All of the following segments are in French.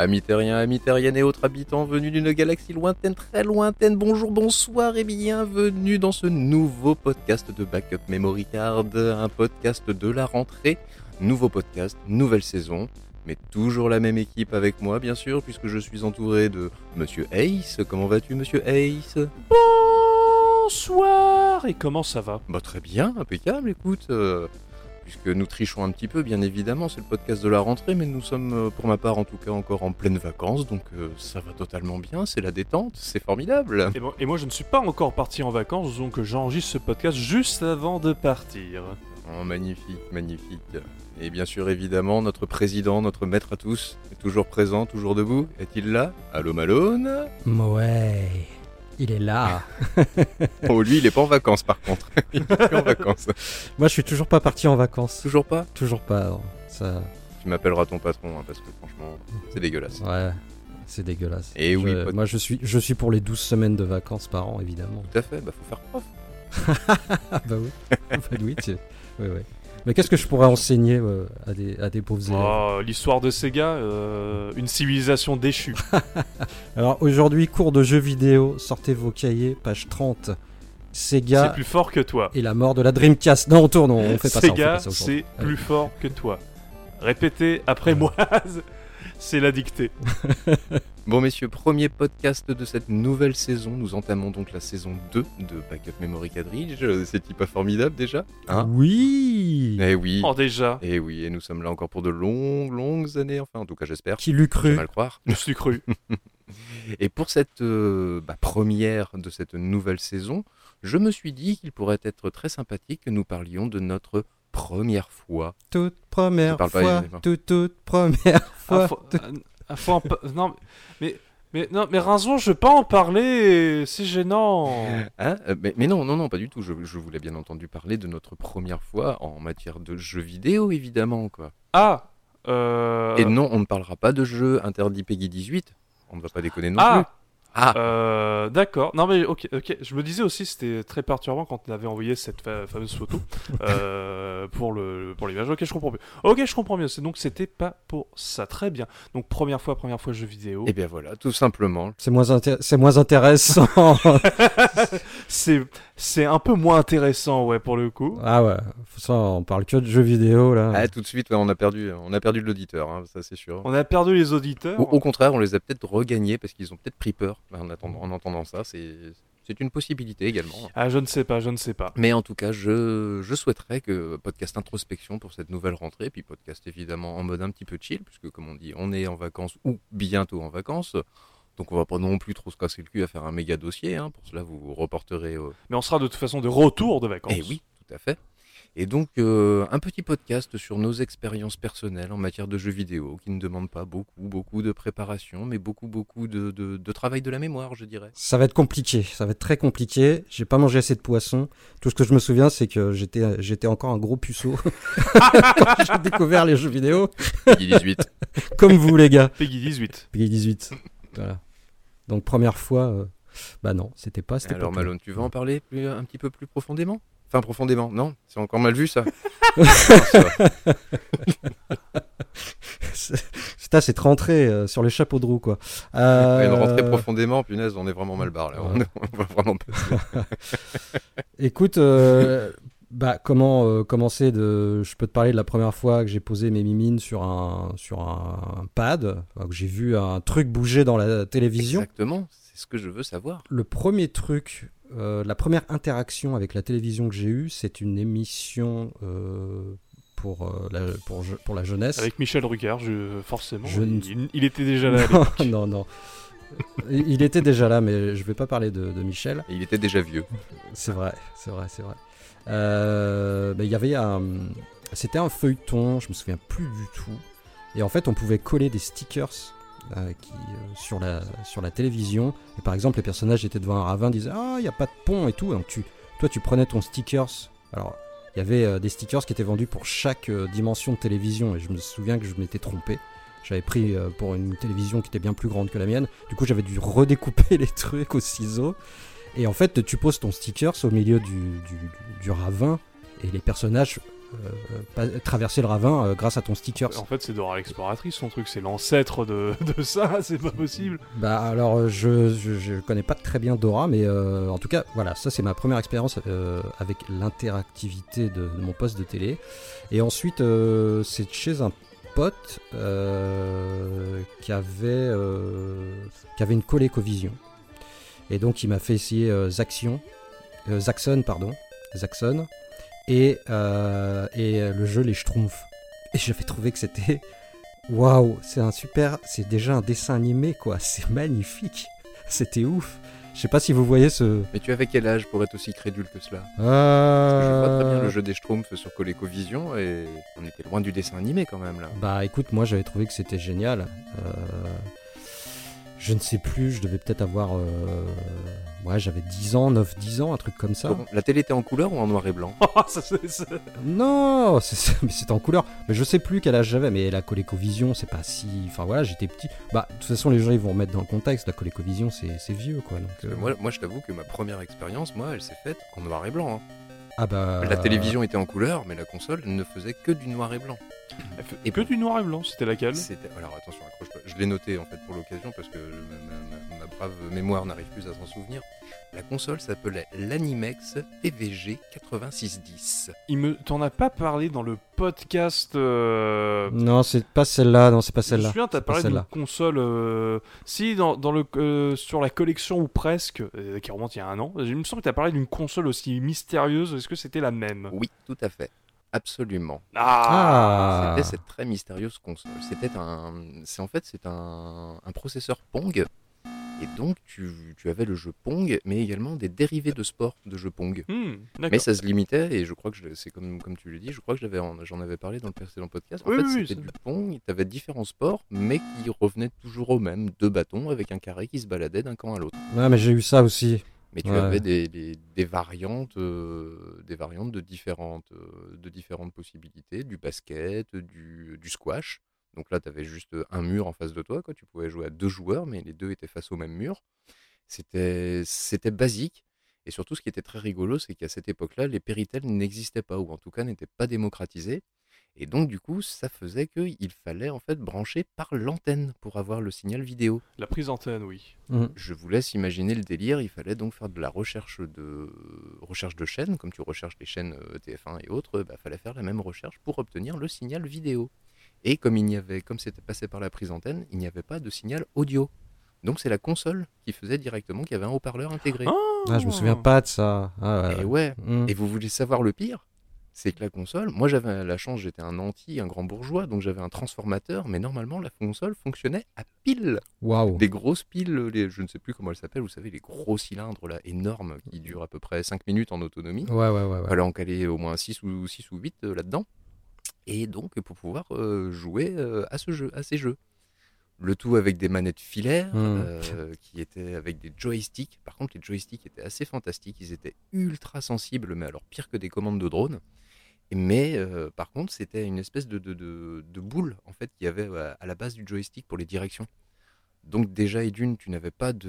Amis terriens, amis terriennes et autres habitants venus d'une galaxie lointaine, très lointaine, bonjour, bonsoir et bienvenue dans ce nouveau podcast de Backup Memory Card, un podcast de la rentrée, nouveau podcast, nouvelle saison, mais toujours la même équipe avec moi bien sûr, puisque je suis entouré de Monsieur Ace. Comment vas-tu Monsieur Ace? Bonsoir! Et comment ça va? Bah très bien, impeccable, écoute. euh, puisque nous trichons un petit peu, bien évidemment, c'est le podcast de la rentrée, mais nous sommes, euh, pour ma part en tout cas, encore en pleine vacances, donc euh, ça va totalement bien, c'est la détente, c'est formidable. et, bon- et moi je ne suis pas encore parti en vacances, donc j'enregistre ce podcast juste avant de partir. Oh, magnifique, magnifique. Et bien sûr, évidemment, notre président, notre maître à tous, est toujours présent, toujours debout. Est-il là? Allô Malone? Ouais, il est là. Oh, lui, il est pas en vacances par contre. il est plus en vacances. Moi, je suis toujours pas parti en vacances. Toujours pas? Toujours pas. non. Ça, Tu m'appelleras ton patron, hein, parce que franchement, c'est dégueulasse. ouais, c'est dégueulasse. Et Je- oui, moi, je suis, je suis pour les 12 semaines de vacances par an, évidemment. Tout à fait, bah faut faire prof. Ah bah oui. bah oui, tu- oui, oui. Mais qu'est-ce que je pourrais enseigner euh, à des, à des pauvres élèves? Oh, L'histoire de Sega, euh, une civilisation déchue. Alors aujourd'hui, cours de jeux vidéo, sortez vos cahiers, page 30. C'est Sega plus fort que toi. et la mort de la Dreamcast. Non, on tourne, on fait pas ça. Sega, ça c'est plus fort que toi. Répétez après moi, c'est la dictée. Bon messieurs, premier podcast de cette nouvelle saison. Nous entamons donc la saison 2 de Backup Memory Cadridge. Euh, C'est-il pas formidable déjà Hein Oui Eh oui. Oh déjà, Eh oui, et nous sommes là encore pour de longues, longues années, enfin en tout cas j'espère. Qui l'eût cru mal croire. je suis cru. Et pour cette euh, bah, première de cette nouvelle saison, je me suis dit qu'il pourrait être très sympathique que nous parlions de notre première fois. Toute première pas fois, toute, toute première Ah, fois. ah, ah, pa- non, mais, mais, non, mais Rinzon, je veux pas en parler, c'est gênant. Hein Euh, mais, mais non, non, non, pas du tout. Je, je voulais bien entendu parler de notre première fois en matière de jeux vidéo, évidemment. quoi. Ah, euh... Et non, on ne parlera pas de jeux interdits Peggy 18. On ne va pas déconner non plus. Ah, Euh, D'accord. Non mais ok, ok. Je me disais aussi c'était très perturbant quand on avait envoyé cette fa- fameuse photo euh, pour le pour l'image. Ok, je comprends mieux. Ok, je comprends mieux. C'est donc c'était pas pour ça. Très bien. Donc première fois, première fois jeu vidéo. et bien voilà, tout simplement. C'est moins, c'est moins intéressant. C'est c'est un peu moins intéressant, ouais, pour le coup. ah ouais, ça, on parle que de jeux vidéo là. Ah, tout de suite, ouais, on a perdu, on a perdu de l'auditeur, hein, ça c'est sûr. On a perdu les auditeurs. Au, au contraire, on les a peut-être regagnés parce qu'ils ont peut-être pris peur en, attendant, en entendant ça. C'est c'est une possibilité également. Ah, je ne sais pas, je ne sais pas. Mais en tout cas, je, je souhaiterais que podcast introspection pour cette nouvelle rentrée, puis podcast évidemment en mode un petit peu chill, puisque comme on dit, on est en vacances ou bientôt en vacances. Donc on va pas non plus trop se casser le cul à faire un méga dossier. hein. Pour cela, vous vous reporterez au... Mais on sera de toute façon de retour de vacances. Eh oui, tout à fait. Et donc, euh, un petit podcast sur nos expériences personnelles en matière de jeux vidéo, qui ne demande pas beaucoup, beaucoup de préparation, mais beaucoup, beaucoup de, de- de travail de la mémoire, je dirais. Ça va être compliqué, ça va être très compliqué. J'ai pas mangé assez de poisson. Tout ce que je me souviens, c'est que j'étais, j'étais encore un gros puceau quand j'ai découvert les jeux vidéo. Peggy 18. Comme vous, les gars. Peggy 18. Peggy 18. Voilà. Donc première fois, euh, bah non, c'était pas, c'était Alors pas. Malone, tu veux en parler plus, un petit peu plus profondément? Enfin, profondément, non C'est encore mal vu, ça Putain, c'est rentré euh, sur les chapeaux de roue, quoi. Euh, Ouais, une rentrée profondément, punaise, on est vraiment mal barre, là. On, Ouais. on va vraiment passer. Écoute, euh, bah, comment euh, commencer de. Je peux te parler de la première fois que j'ai posé mes mimines sur un, sur un pad, que j'ai vu un truc bouger dans la télévision? Exactement, c'est ce que je veux savoir. Le premier truc, euh, la première interaction avec la télévision que j'ai eue, c'est une émission euh, pour, euh, la, pour, je- pour la jeunesse. Avec Michel Drucker, je, forcément. Je ne- il, il était déjà là. non, non, non. Il était déjà là, mais je vais pas parler de, de Michel. Et il était déjà vieux. C'est vrai, c'est vrai, c'est vrai. Euh, bah, Il y avait un. C'était un feuilleton, je me souviens plus du tout. Et en fait, on pouvait coller des stickers euh, qui, euh, sur, la, sur la télévision. Et par exemple, les personnages étaient devant un ravin, disaient Ah, il n'y a pas de pont et tout. Donc tu, toi, tu prenais ton stickers. Alors, il y avait euh, des stickers qui étaient vendus pour chaque dimension de télévision. Et je me souviens que je m'étais trompé. J'avais pris pour une télévision qui était bien plus grande que la mienne. Du coup, j'avais dû redécouper les trucs au ciseau. Et en fait, tu poses ton stickers au milieu du, du, ravin. Et les personnages pas- traversaient le ravin euh, grâce à ton stickers. En fait, c'est Dora l'exploratrice, son truc, c'est l'ancêtre de, de ça, c'est pas possible. Bah alors euh, je, je, je connais pas très bien Dora mais euh, en tout cas voilà ça c'est ma première expérience euh, avec l'interactivité de, de mon poste de télé et ensuite euh, c'est chez un pote euh, qui avait euh, qui avait une ColecoVision et donc il m'a fait essayer euh, Zaxion euh, Zaxxon pardon Zaxxon et euh, et euh, le jeu les Schtroumpfs et j'avais trouvé que c'était Waouh, c'est un super. C'est déjà un dessin animé, quoi. C'est magnifique. C'était ouf. Je sais pas si vous voyez ce. Mais tu avais quel âge pour être aussi crédule que cela? Parce que Euh... Je vois très bien le jeu des Schtroumpfs sur ColecoVision et on était loin du dessin animé quand même là. Bah écoute, moi j'avais trouvé que c'était génial. Euh, Je ne sais plus, je devais peut-être avoir. euh, Ouais, j'avais 10 ans, 9-10 ans, un truc comme ça. Bon, la télé était en couleur ou en noir et blanc ça, c'est- c'est- Non, c'est- mais c'était en couleur. Mais je sais plus quel âge j'avais, mais la ColecoVision, c'est pas si. Enfin voilà, j'étais petit. Bah, de toute façon, les gens ils vont remettre dans le contexte. La ColecoVision, c'est c'est vieux, quoi. Donc, euh, moi, moi, je t'avoue que ma première expérience, moi, elle s'est faite en noir et blanc. hein. Ah bah. La télévision était en couleur, mais la console ne faisait que du noir et blanc. Et que du noir et blanc, c'était laquelle C'était. Alors attention, accroche-toi. Je l'ai noté en fait pour l'occasion parce que ma, ma- ma brave mémoire n'arrive plus à s'en souvenir. La console s'appelait l'Animex PVG 8610. Il me, t'en as pas parlé dans le podcast. euh, Non, c'est pas celle-là. Non, c'est pas Je me celle-là. souviens, t'as C'est pas parlé d'une celle-là. console. euh, Si, dans, dans le, euh, sur la collection ou presque, euh, qui remonte il y a un an, il me semble que t'as parlé d'une console aussi mystérieuse. Est-ce que c'était la même? Oui, tout à fait. Absolument. Ah. C'était cette très mystérieuse console. C'était un, c'est en fait c'est un, un processeur Pong. Et donc tu, tu avais le jeu Pong, mais également des dérivés de sport de jeux Pong. Hmm. Mais ça se limitait, et je crois que je- c'est comme, comme tu le dis, je crois que j'en avais parlé dans le précédent podcast. En Oui, fait, oui, c'était du Pong, tu avais différents sports, mais qui revenaient toujours au même. Deux bâtons avec un carré qui se baladait d'un camp à l'autre. Ouais, mais j'ai eu ça aussi. Mais tu Ouais. avais des, des- des variantes, euh, des variantes de différentes, euh, de différentes possibilités, du basket, du, du squash. Donc là, tu avais juste un mur en face de toi, quoi. Tu pouvais jouer à deux joueurs, mais les deux étaient face au même mur. C'était, c'était basique. Et surtout, ce qui était très rigolo, c'est qu'à cette époque-là, les Péritel n'existaient pas, ou en tout cas n'étaient pas démocratisés. Et donc, du coup, ça faisait qu'il fallait en fait brancher par l'antenne pour avoir le signal vidéo. La prise antenne, oui. Mm. Je vous laisse imaginer le délire. Il fallait donc faire de la recherche de recherche de chaînes, comme tu recherches les chaînes euh, TF1 et autres. Il fallait faire la même recherche pour obtenir le signal vidéo. Et comme il n'y avait, comme c'était passé par la prise antenne, il n'y avait pas de signal audio. Donc c'est la console qui faisait directement qu'il y avait un haut-parleur intégré. Ah, je me souviens pas de ça. Ah, Et ouais. ouais. Mm. Et vous voulez savoir le pire? C'est que la console, moi j'avais la chance, j'étais un anti, un grand bourgeois, donc j'avais un transformateur, mais normalement la console fonctionnait à pile Waouh. des grosses piles, les, je ne sais plus comment elles s'appellent, vous savez, les gros cylindres là, énormes, qui durent à peu près 5 minutes en autonomie. Ouais, ouais, ouais. ouais. Fallait en caler au moins 6 ou, 6 ou 8 euh, là-dedans. Et donc, pour pouvoir euh, jouer euh, à, ce jeu, à ces jeux. Le tout avec des manettes filaires, Mm. euh, qui étaient avec des joysticks. Par contre, les joysticks étaient assez fantastiques. Ils étaient ultra sensibles, mais alors pire que des commandes de drone. Mais euh, par contre, c'était une espèce de, de, de- de boule en fait qu'il y avait à la base du joystick pour les directions. Donc déjà et d'une, tu n'avais pas de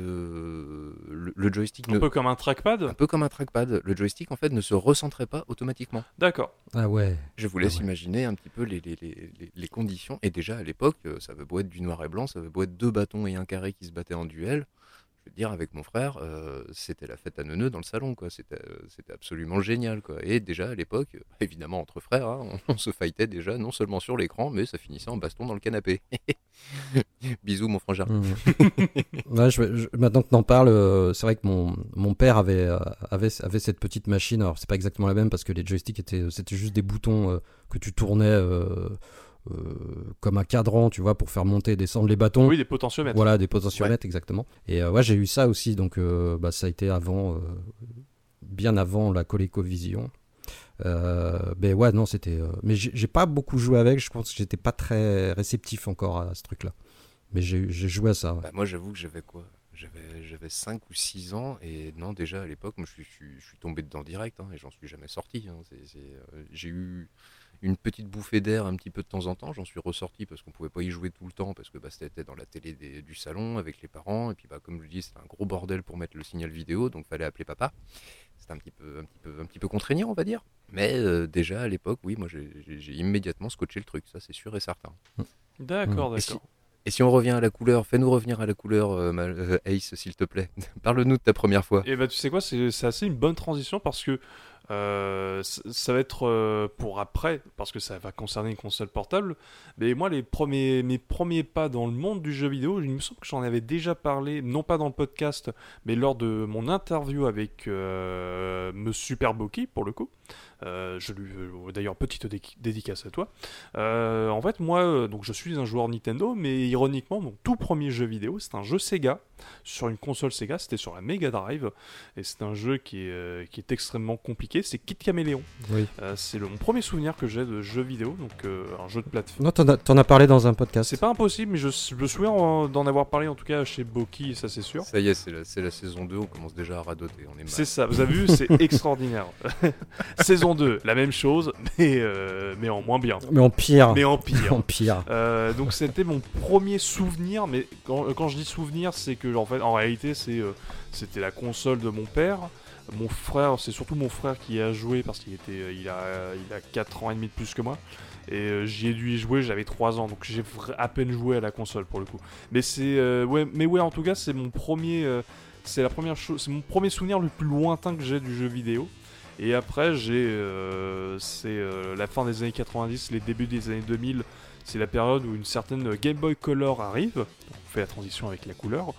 le, le joystick Un ne- peu comme un un trackpad peu comme un trackpad. Le joystick en fait ne se recentrait pas automatiquement. D'accord. Ah ouais. Je vous laisse Ah ouais. imaginer un petit peu les, les, les, les- les conditions. Et déjà à l'époque, euh, ça avait beau être du noir et blanc, ça avait beau être deux bâtons et un carré qui se battaient en duel. Je veux dire, avec mon frère, euh, c'était la fête à neuneux dans le salon, quoi. C'était, euh, c'était absolument génial, quoi. Et déjà à l'époque, euh, évidemment entre frères, hein, on, on se fightait déjà non seulement sur l'écran, mais ça finissait en baston dans le canapé. Bisous, mon frangin. Mm. Ouais, je- je- maintenant que t'en parles, euh, c'est vrai que mon, mon père avait, euh, avait, avait cette petite machine. Alors, c'est pas exactement la même parce que les joysticks étaient, c'était juste des boutons que tu tournais euh, comme un cadran, tu vois, pour faire monter et descendre les bâtons. Oui, des potentiomètres. Voilà, des potentiomètres, exactement. Et euh, ouais, j'ai eu ça aussi, donc euh, bah, ça a été avant, euh, bien avant la ColecoVision. Euh, mais ouais, non, c'était. euh, Mais j'ai pas beaucoup joué avec. Je pense que j'étais pas très réceptif encore à ce truc-là. Mais j'ai joué à ça. ouais. Bah, moi, j'avoue que j'avais quoi? J'avais j'avais 5 ou 6 ans et non, déjà à l'époque, moi, je suis, je tombé dedans direct hein, et j'en suis jamais sorti. hein. Euh, J'ai eu une petite bouffée d'air un petit peu de temps en temps. J'en suis ressorti parce qu'on pouvait pas y jouer tout le temps parce que bah, c'était dans la télé des- du salon avec les parents et puis bah, comme je le dis, c'était un gros bordel pour mettre le signal vidéo, donc fallait appeler papa. C'était un petit peu, un petit peu, un petit peu contraignant, on va dire. Mais euh, déjà à l'époque, oui, moi j'ai- immédiatement scotché le truc, ça c'est sûr et certain. D'accord, Et si- d'accord. Et si on revient à la couleur, fais-nous revenir à la couleur, euh, ma- euh, Ace, s'il te plaît. Parle-nous de ta première fois. Et bah tu sais quoi, c'est c'est assez une bonne transition parce que euh, ça va être euh, pour après, parce que ça va concerner une console portable. Mais moi, mes premiers pas dans le monde du jeu vidéo, il me semble que j'en avais déjà parlé, non pas dans le podcast, mais lors de mon interview avec euh, Monsieur Super Boki, pour le coup. Euh, je lui, d'ailleurs, petite dé- dédicace à toi. En fait, moi, donc je suis un joueur Nintendo, mais ironiquement, mon tout premier jeu vidéo, c'est un jeu Sega sur une console Sega. C'était sur la Mega Drive, et c'est un jeu qui est, euh, qui est extrêmement compliqué. C'est Kid Caméléon. Oui. Euh, c'est le- mon premier souvenir que j'ai de jeu vidéo, donc euh, un jeu de plateforme. Non, t'en as, parlé dans un podcast. C'est pas impossible, mais je, je me souviens d'en avoir parlé en tout cas chez Boki, ça c'est sûr. Ça y est, c'est la, saison 2, on commence déjà à radoter, on est mal. C'est ça, vous avez vu, c'est extraordinaire. Saison 2, la même chose, mais, euh, mais en moins bien. Mais en pire. Mais en pire. En pire. Euh, donc c'était mon premier souvenir, mais quand, quand je dis souvenir, c'est que en fait, en réalité, euh, c'était la console de mon père. Mon frère, c'est surtout mon frère qui a joué parce qu'il était, euh, il a, il a 4 ans et demi de plus que moi. Et euh, j'y ai dû y jouer, j'avais 3 ans, donc j'ai à peine joué à la console pour le coup. Mais c'est, ouais, mais en tout cas, c'est mon premier, c'est la première chose, c'est mon premier souvenir le plus lointain que j'ai du jeu vidéo. Et après, j'ai, c'est la fin des années 90, les débuts des années 2000. C'est la période où une certaine Game Boy Color arrive. On fait la transition avec la couleur.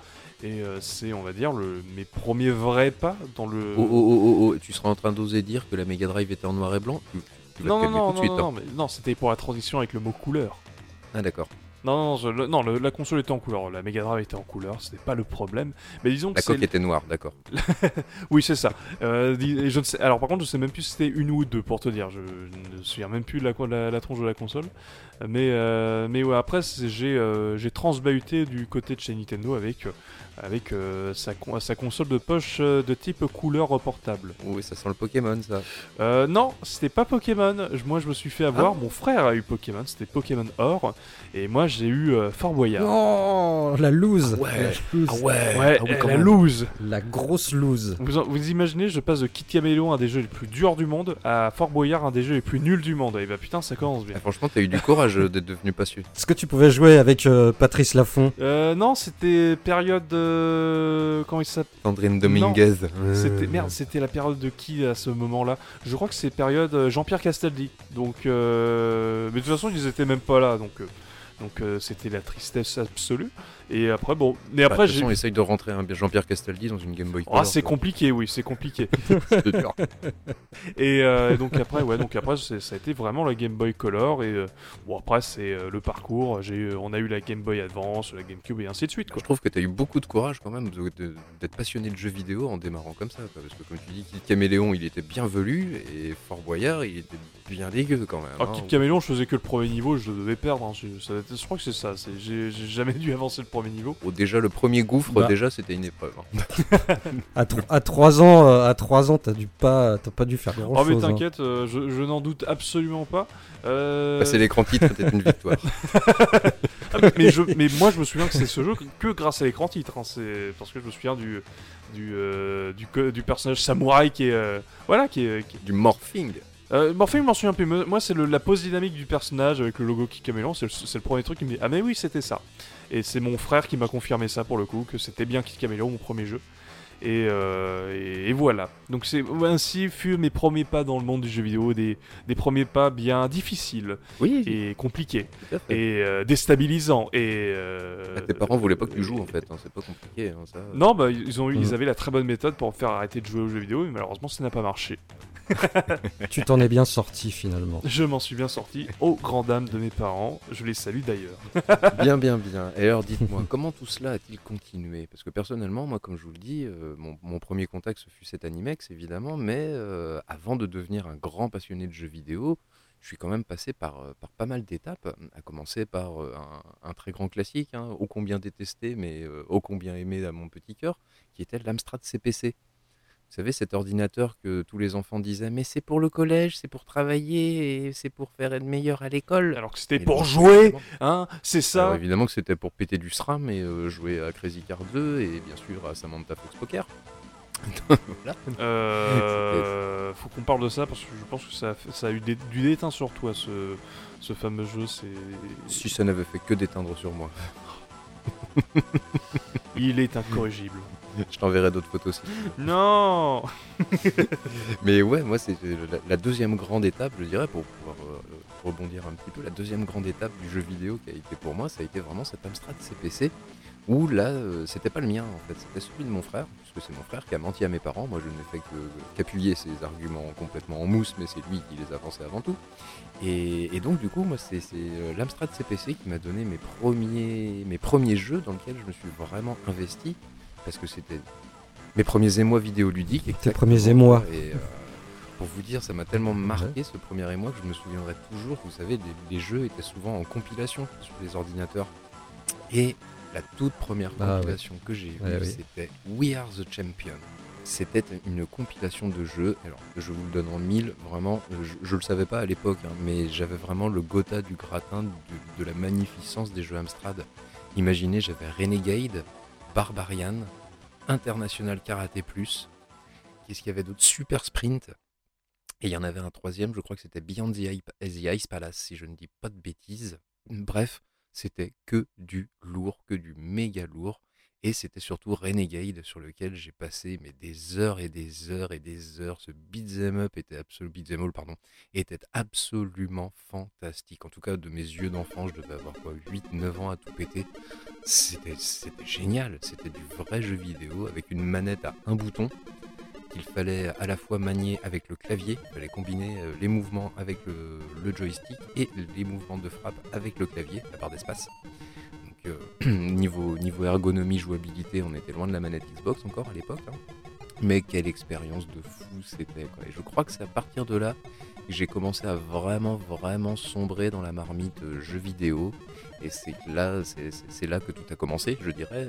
Et euh, c'est, on va dire, le, mes premiers vrais pas dans le. Oh, oh, oh, oh, oh, tu seras en train d'oser dire que la Mega Drive était en noir et blanc Tu, tu non, non, non, non, suite. non, hein. non, mais non, c'était pour la transition avec le mot couleur. Ah d'accord. Non, non, je- le- non, le- la console était en couleur, la Mega Drive était en couleur, c'était pas le problème. Mais disons que La coque était noire, d'accord. Oui, c'est ça. Euh, dis- et je ne sais... Alors, par contre, je sais même plus si c'était une ou deux, pour te dire. Je, je ne me souviens même plus de la, la tronche de la console. Mais, euh, mais ouais, après, j'ai euh, j'ai transbahuté du côté de chez Nintendo avec, euh, avec euh, sa, con- sa console de poche euh, de type couleur portable. Oui, ça sent le Pokémon, ça. Euh, non, c'était pas Pokémon. Moi, je me suis fait avoir. Mon frère a eu Pokémon. C'était Pokémon Or. Et moi, j'ai eu euh, Fort Boyard. Oh, la loose. Ah ouais. La loose. Ah ouais, Ouais, ah oui, eh, quand la même. loose. La grosse loose. Vous, en- vous imaginez, je passe de Kid Caméléon, un des jeux les plus durs du monde, à Fort Boyard, un des jeux les plus nuls du monde. Et bah putain, ça commence bien. Ah, franchement, t'as eu du courage euh, d'être devenu patient. Est-ce que tu pouvais jouer avec euh, Patrice Laffont Euh, non, c'était période. euh, comment il s'appelle? Sandrine Dominguez. C'était Euh, merde, c'était la période de qui à ce moment-là? Je crois que c'est période Jean-Pierre Castaldi. Donc, euh, mais de toute façon, ils étaient même pas là, donc. euh, donc euh, c'était la tristesse absolue. Et après, bon. Mais bah, après, de toute j'ai. façon, essaye de rentrer un Jean-Pierre Castaldi dans une Game Boy Ah, Color. c'est quoi. compliqué, oui, c'est compliqué. C'est dur. Et euh, donc après, ouais, donc après, c'est- ça a été vraiment la Game Boy Color. Et euh, bon, après, c'est euh, le parcours. J'ai, on a eu la Game Boy Advance, la GameCube et ainsi de suite. Quoi. Je trouve que t'as eu beaucoup de courage quand même de- de- d'être passionné de jeux vidéo en démarrant comme ça. quoi. Parce que comme tu dis, Kid Caméléon, il était bien velu et Fort Boyard, il était bien dégueu quand même. Alors, hein. Kid Caméléon, je faisais que le premier niveau, je devais perdre. hein. Je, ça- je crois que c'est ça. c'est- J'ai, j'ai jamais dû avancer le premier niveau. Oh, déjà, le premier gouffre, Bah. déjà, c'était une épreuve. hein. à, à 3 ans, euh, à 3 ans, t'as dû pas, t'as pas dû faire grand Oh, mais chose. t'inquiète, euh, je, je n'en doute absolument pas. Euh, Passer l'écran titre, c'était une victoire. ah, mais, mais je- mais moi, je me souviens que c'est ce jeu que, grâce à l'écran titre. hein. C'est parce que je me souviens du. Du, euh, du, co- du personnage samouraï qui est euh, voilà qui est, qui- du morphing. Euh, enfin, je m'en souviens plus. mais Moi, c'est la pose dynamique du personnage avec le logo qui Caméléon. C'est le, c'est le premier truc qui me dit Ah, mais oui, c'était ça. Et c'est mon frère qui m'a confirmé ça pour le coup, que c'était bien Kid Caméléon, mon premier jeu. Et, euh, et, et voilà. Donc, c'est ainsi furent mes premiers pas dans le monde du jeu vidéo, des, des premiers pas bien difficiles Oui, et compliqués et euh, déstabilisants. Et euh, Ah, tes parents voulaient pas que tu joues en fait, hein, c'est pas compliqué. hein, ça. Non, bah ils ont eu, Mm. ils avaient la très bonne méthode pour me faire arrêter de jouer aux jeux vidéo, mais malheureusement, ça n'a pas marché. tu t'en es bien sorti finalement. Je m'en suis bien sorti, aux grand dames de mes parents. Je les salue d'ailleurs. Bien, bien, bien. Et alors, dites-moi, comment tout cela a-t-il continué? Parce que personnellement, moi, comme je vous le dis, euh, mon, mon premier contact, ce fut cet Animex, évidemment, mais euh, avant de devenir un grand passionné de jeux vidéo, je suis quand même passé par, euh, par pas mal d'étapes, à commencer par un, un très grand classique, hein, ô combien détesté, mais euh, ô combien aimé à mon petit cœur, qui était l'Amstrad CPC. Vous savez, cet ordinateur que tous les enfants disaient, mais c'est pour le collège, c'est pour travailler, et c'est pour faire être meilleur à l'école. Alors que c'était pour jouer, hein C'est Alors, ça évidemment que c'était pour péter du SRAM et euh, jouer à Crazy Car 2 et bien sûr à Samantha Fox Poker. voilà. Euh, faut qu'on parle de ça parce que je pense que ça a, fait- ça a eu des- du déteint sur toi ce, ce fameux jeu. Si ça n'avait fait que d'éteindre sur moi. il est incorrigible. Je t'enverrai d'autres photos aussi. non. Mais ouais, moi, c'est la, la deuxième grande étape, je dirais, pour pouvoir euh, rebondir un petit peu. La deuxième grande étape du jeu vidéo qui a été pour moi, ça a été vraiment cet Amstrad CPC. Où là, euh, c'était pas le mien en fait, c'était celui de mon frère, puisque c'est mon frère qui a menti à mes parents. Moi, je n'ai fait que- qu'appuyer ses arguments complètement en mousse, mais c'est lui qui les a avancés avant tout. Et, et donc, du coup, moi, c'est euh, l'Amstrad CPC qui m'a donné mes premiers, mes premiers jeux dans lesquels je me suis vraiment investi, parce que c'était mes premiers émois vidéoludiques. Tes exactement, premiers émois. Et, euh, pour vous dire, ça m'a tellement marqué ce premier émoi que je me souviendrai toujours. Vous savez, les, les jeux étaient souvent en compilation sur les ordinateurs. Et la toute première Ah ouais. compilation que j'ai Ouais, oui. c'était We Are the Champion. C'était une compilation de jeux. Alors, je vous le donne en mille, vraiment. Je, je le savais pas à l'époque, hein, mais j'avais vraiment le Gotha du gratin de, de la magnificence des jeux Amstrad. Imaginez, j'avais Renegade, Barbarian, International Karaté Plus. Qu'est-ce qu'il y avait d'autre Super Sprint. Et il y en avait un troisième, je crois que c'était Beyond the, Ice Palace, si je ne dis pas de bêtises. Bref, c'était que du lourd, que du méga lourd. Et c'était surtout Renegade sur lequel j'ai passé mais des heures et des heures et des heures. Ce beat'em up était absolument all, pardon, était absolument fantastique. En tout cas, de mes yeux d'enfant, je devais avoir quoi 8-9 ans à tout péter. C'était génial. C'était du vrai jeu vidéo avec une manette à un bouton qu'il fallait à la fois manier avec le clavier, il fallait combiner euh, les mouvements avec le joystick et les mouvements de frappe avec le clavier, la barre d'espace. Niveau ergonomie, jouabilité, on était loin de la manette Xbox encore à l'époque. hein. Mais quelle expérience de fou c'était. quoi. Et je crois que c'est à partir de là que j'ai commencé à vraiment, vraiment sombrer dans la marmite euh, jeux vidéo. Et c'est là, c'est- là que tout a commencé, je dirais,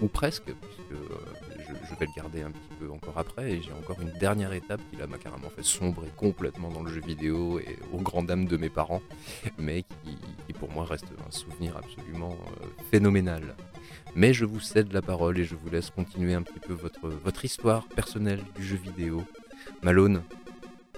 ou, presque, puisque euh, je, vais le garder un petit peu encore après. Et j'ai encore une dernière étape qui là m'a carrément fait sombrer complètement dans le jeu vidéo et aux grandes dames de mes parents, mais qui, pour moi reste un souvenir absolument euh, phénoménal. Mais je vous cède la parole et je vous laisse continuer un petit peu votre histoire personnelle du jeu vidéo. Malone,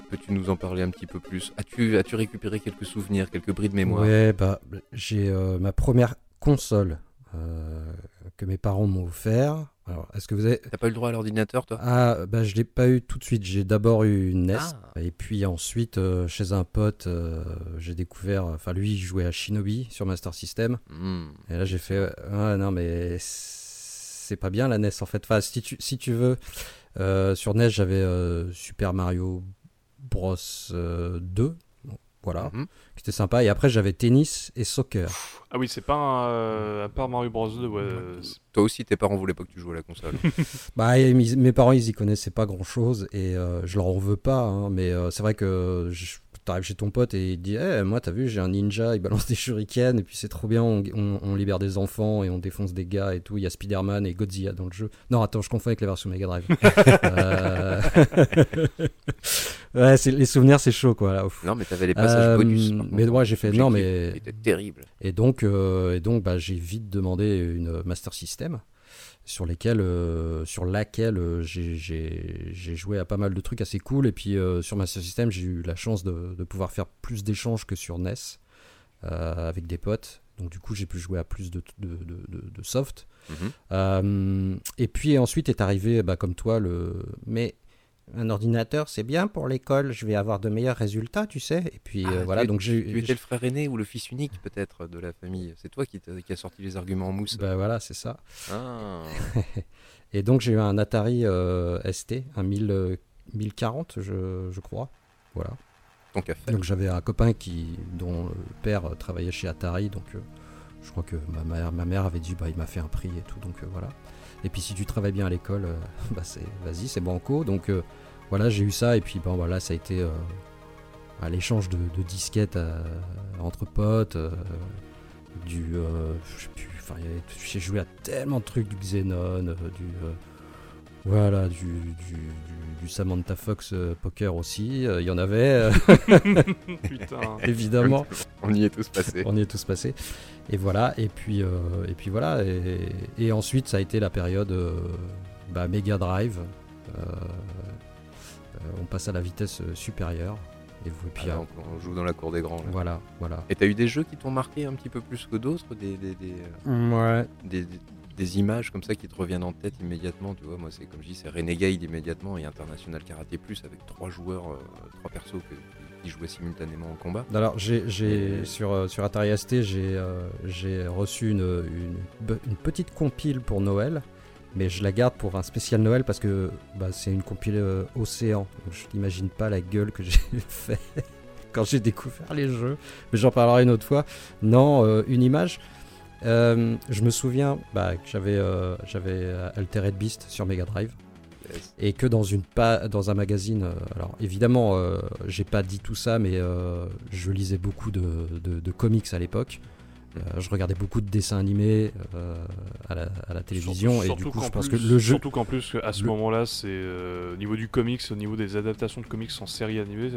peux-tu nous en parler un petit peu plus? As-tu as récupéré quelques souvenirs, quelques bris de mémoire? Ouais, bah, j'ai euh, ma première console euh, que mes parents m'ont offert. Alors, est-ce que vous avez. T'as pas eu le droit à l'ordinateur, toi? Ah, bah, je l'ai pas eu tout de suite. J'ai d'abord eu une NES. Ah. Et puis ensuite, euh, chez un pote, euh, j'ai découvert. Enfin, lui, il jouait à Shinobi sur Master System. Hmm. Et là, j'ai fait. Ah, non, mais c'est pas bien la NES en fait. Enfin, si tu, si tu veux, euh, sur NES, j'avais euh, Super Mario Bros. euh, 2. Bon, Voilà, Mhm. qui était sympa. Et après, j'avais tennis et soccer. Ah oui, c'est pas un, euh, à part Mario Bros 2, ouais, euh, Toi aussi, tes parents voulaient pas que tu joues à la console. Bah, mes, mes parents, ils y connaissaient pas grand chose et euh, je leur en veux pas. hein, mais euh, c'est vrai que je- t'arrives chez ton pote et il te dit Eh, Moi, t'as vu, j'ai un ninja, il balance des shurikens et puis c'est trop bien, on, on- on libère des enfants et on défonce des gars et tout. Il y a Spider-Man et Godzilla dans le jeu. Non, attends, je confonds avec la version Mega Drive. Euh, ouais, c'est- les souvenirs, c'est chaud quoi. Là. Ouf. non, mais t'avais les passages Euh, bonus. par mais ouais, j'ai fait, non, mais- terribles. Et donc, euh, et donc bah, j'ai vite demandé une Master System sur, lesquels, euh, sur laquelle euh, j'ai- joué à pas mal de trucs assez cool. Et puis euh, sur Master System, j'ai eu la chance de, de pouvoir faire plus d'échanges que sur NES euh, avec des potes. Donc du coup, j'ai pu jouer à plus de, de, de, de- de soft. Mhm. Et puis ensuite est arrivé, bah, comme toi, le. Mais un ordinateur, c'est bien pour l'école. Je vais avoir de meilleurs résultats, tu sais. Et puis Ah, euh, voilà, donc j'ai. Tu étais le frère aîné ou le fils unique, peut-être, de la famille. C'est toi qui, qui a sorti les arguments en mousse. Bah voilà, c'est ça. Ah. Et donc j'ai eu un Atari euh, ST, un 1040, je, je crois. Voilà. Faire. Donc j'avais un copain qui, dont le père euh, travaillait chez Atari, donc euh, je crois que ma mère, ma mère avait dit bah il m'a fait un prix et tout, donc euh, voilà. Et puis si tu travailles bien à l'école, euh, bah c'est vas-y c'est banco. Donc euh, voilà j'ai eu ça et puis bon voilà ça a été euh, à l'échange de, de disquettes entre potes, euh, du euh, je sais plus, enfin j'ai joué à tellement de trucs du Xenon, euh, du euh, voilà du, du, du- du Samantha Fox euh, Poker aussi, euh, il y en avait euh, Putain. évidemment. On y est tous passés. On y est tous passés. Et voilà, et puis, euh, et puis voilà. Et, et ensuite, ça a été la période euh, bah, Mega Drive. Euh, euh, on passe à la vitesse supérieure. Et, vous- et puis, Ah, euh, on joue dans la cour des grands. là. voilà, voilà. Et t'as eu des jeux qui t'ont marqué un petit peu plus que d'autres des, des, des, Ouais. des, images comme ça qui te reviennent en tête immédiatement, tu vois? Moi, c'est comme je dis, c'est Renegade immédiatement et International Karaté Plus avec trois joueurs, euh, trois persos que- qui jouaient simultanément au combat. Alors, j'ai, sur, euh, sur Atari ST, j'ai, euh, j'ai reçu une, une, petite compile pour Noël. Mais je la garde pour un spécial Noël parce que bah, c'est une compile euh, Océan. Donc, je n'imagine pas la gueule que j'ai fait quand j'ai découvert les jeux. Mais j'en parlerai une autre fois. Non, euh, une image. Euh, je me souviens bah, que j'avais, euh, j'avais Altered Beast sur Mega Drive Yes. et que dans une pa- dans un magazine euh, alors évidemment euh, j'ai pas dit tout ça mais euh, je lisais beaucoup de, de- de comics à l'époque Euh, je regardais beaucoup de dessins animés euh, à, la, à la télévision Surtout- et du coup je qu'en pense plus- que le jeu Surtout qu'en plus, à ce le- moment-là, c'est euh, au niveau du comics, au niveau des adaptations de comics en série animée,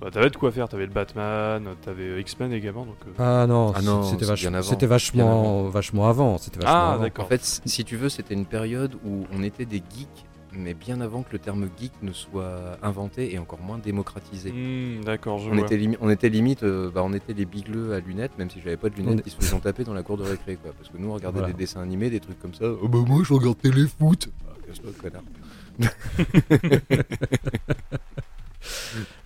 bah, t'avais de quoi faire. T'avais le Batman, t'avais X-Men également. Donc, euh, ah non, Ah non, c'était vachement vachement avant vachement Ah, d'accord. En fait, si tu veux, c'était une période où on était des geeks, mais bien avant que le terme geek ne soit inventé et encore moins démocratisé. hmm, D'accord, je On vois. était, on était limite, euh, bah, on était les bigleux à lunettes, même si j'avais pas de lunettes qui se faisaient taper dans la cour de récré, quoi. Parce que nous, on regardait Voilà. des dessins animés, des trucs comme ça. Oh bah moi, je regarde téléfoot. Ah, casse-toi, connard.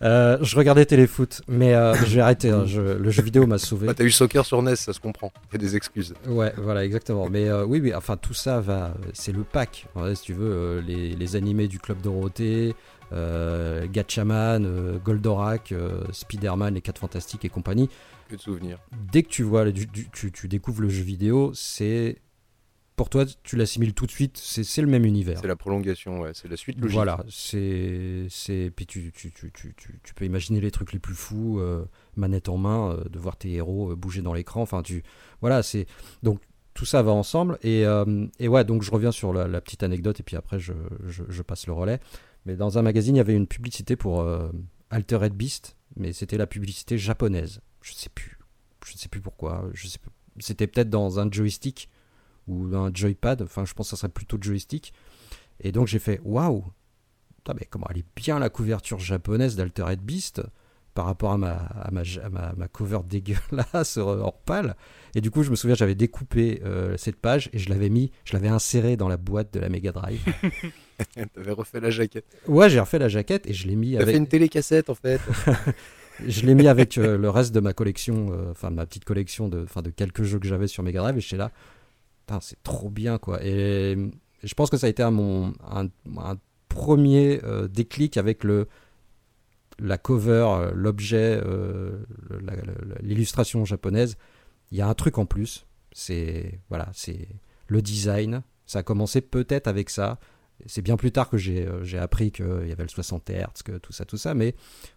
Euh, je regardais téléfoot mais euh, j'ai arrêté hein, je- le jeu vidéo m'a sauvé Bah, t'as eu soccer sur NES, ça se comprend. T'as des excuses. Ouais, voilà, exactement. Mais euh, oui, oui, enfin tout ça va, c'est le pack. Ouais, si tu veux, euh, les, les animés du Club Dorothée, Gatchaman, Goldorak, Spider-Man, les 4 Fantastiques et compagnie. Que de souvenirs. Dès que tu vois, tu découvres le jeu vidéo, c'est pour toi, tu l'assimiles tout de suite. C'est le même univers. C'est la prolongation, ouais. C'est la suite logique. Voilà, c'est c'est puis tu, tu, tu, tu, tu, tu peux imaginer les trucs les plus fous, euh, manette en main, euh, de voir tes héros euh, bouger dans l'écran. Enfin, tu voilà, c'est donc tout ça va ensemble et, euh, et ouais, donc je reviens sur la, la petite anecdote et puis après je, je, je passe le relais. Mais dans un magazine, il y avait une publicité pour Altered Beast, mais c'était la publicité japonaise. Je sais plus, je sais plus pourquoi. Je sais. C'était peut-être dans un joystick ou un joypad. Enfin, je pense que ça serait plutôt joystick. Et donc j'ai fait waouh, mais comment elle est bien la couverture japonaise d'Altered Beast par rapport à ma, à ma, à ma, ma cover dégueulasse euh, hors pâle. Et du coup, je me souviens, j'avais découpé euh, cette page et je l'avais mis, je l'avais inséré dans la boîte de la Mega Drive. T'avais refait la jaquette. ouais, j'ai refait la jaquette et je l'ai mis T'as fait avec, une télécassette, en fait. je l'ai mis avec euh, le reste de ma collection, euh, enfin ma petite collection de, enfin de quelques jeux que j'avais sur Mega Drive et j'étais là, c'est trop bien quoi. Et, je pense que ça a été un, mon, premier euh, déclic avec le la cover, euh, l'objet, euh, l'illustration japonaise. Il y a un truc en plus, c'est voilà, c'est le design. Ça a commencé peut-être avec ça. C'est bien plus tard que j'ai j'ai appris qu'il y avait le 60 Hz, que tout ça, tout ça. Mais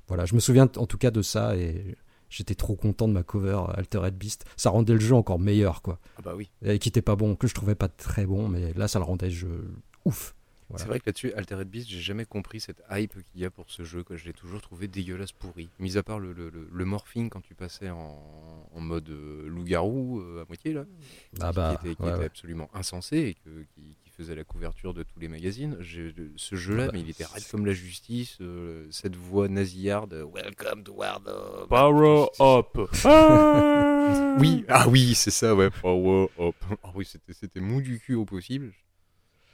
voilà, je me souviens en tout cas de ça et j'étais trop content de ma cover euh, Altered Beast. Ça rendait le jeu encore meilleur, quoi. Ah bah oui. Et qui était pas bon, que je trouvais pas très bon, mais là ça le rendait jeu ouf. Voilà. C'est vrai que là-dessus, Altered Beast, j'ai jamais compris cette hype qu'il y a pour ce jeu. Quoi. Je l'ai toujours trouvé dégueulasse pourri. Mis à part le, le, le- le morphing quand tu passais en, en mode euh, loup-garou euh, à moitié, là, Ah qui, bah, qui était, qui ouais, était ouais. absolument insensé et que- qui faisait la couverture de tous les magazines. J'ai- Ce jeu-là, Bah, mais il était raide comme la justice. euh, cette voix nasillarde, euh, Welcome to Wardom. Power Up. Ah Oui, ah oui, c'est ça, ouais. Power up. Ah oui, c'était c'était mou du cul au possible.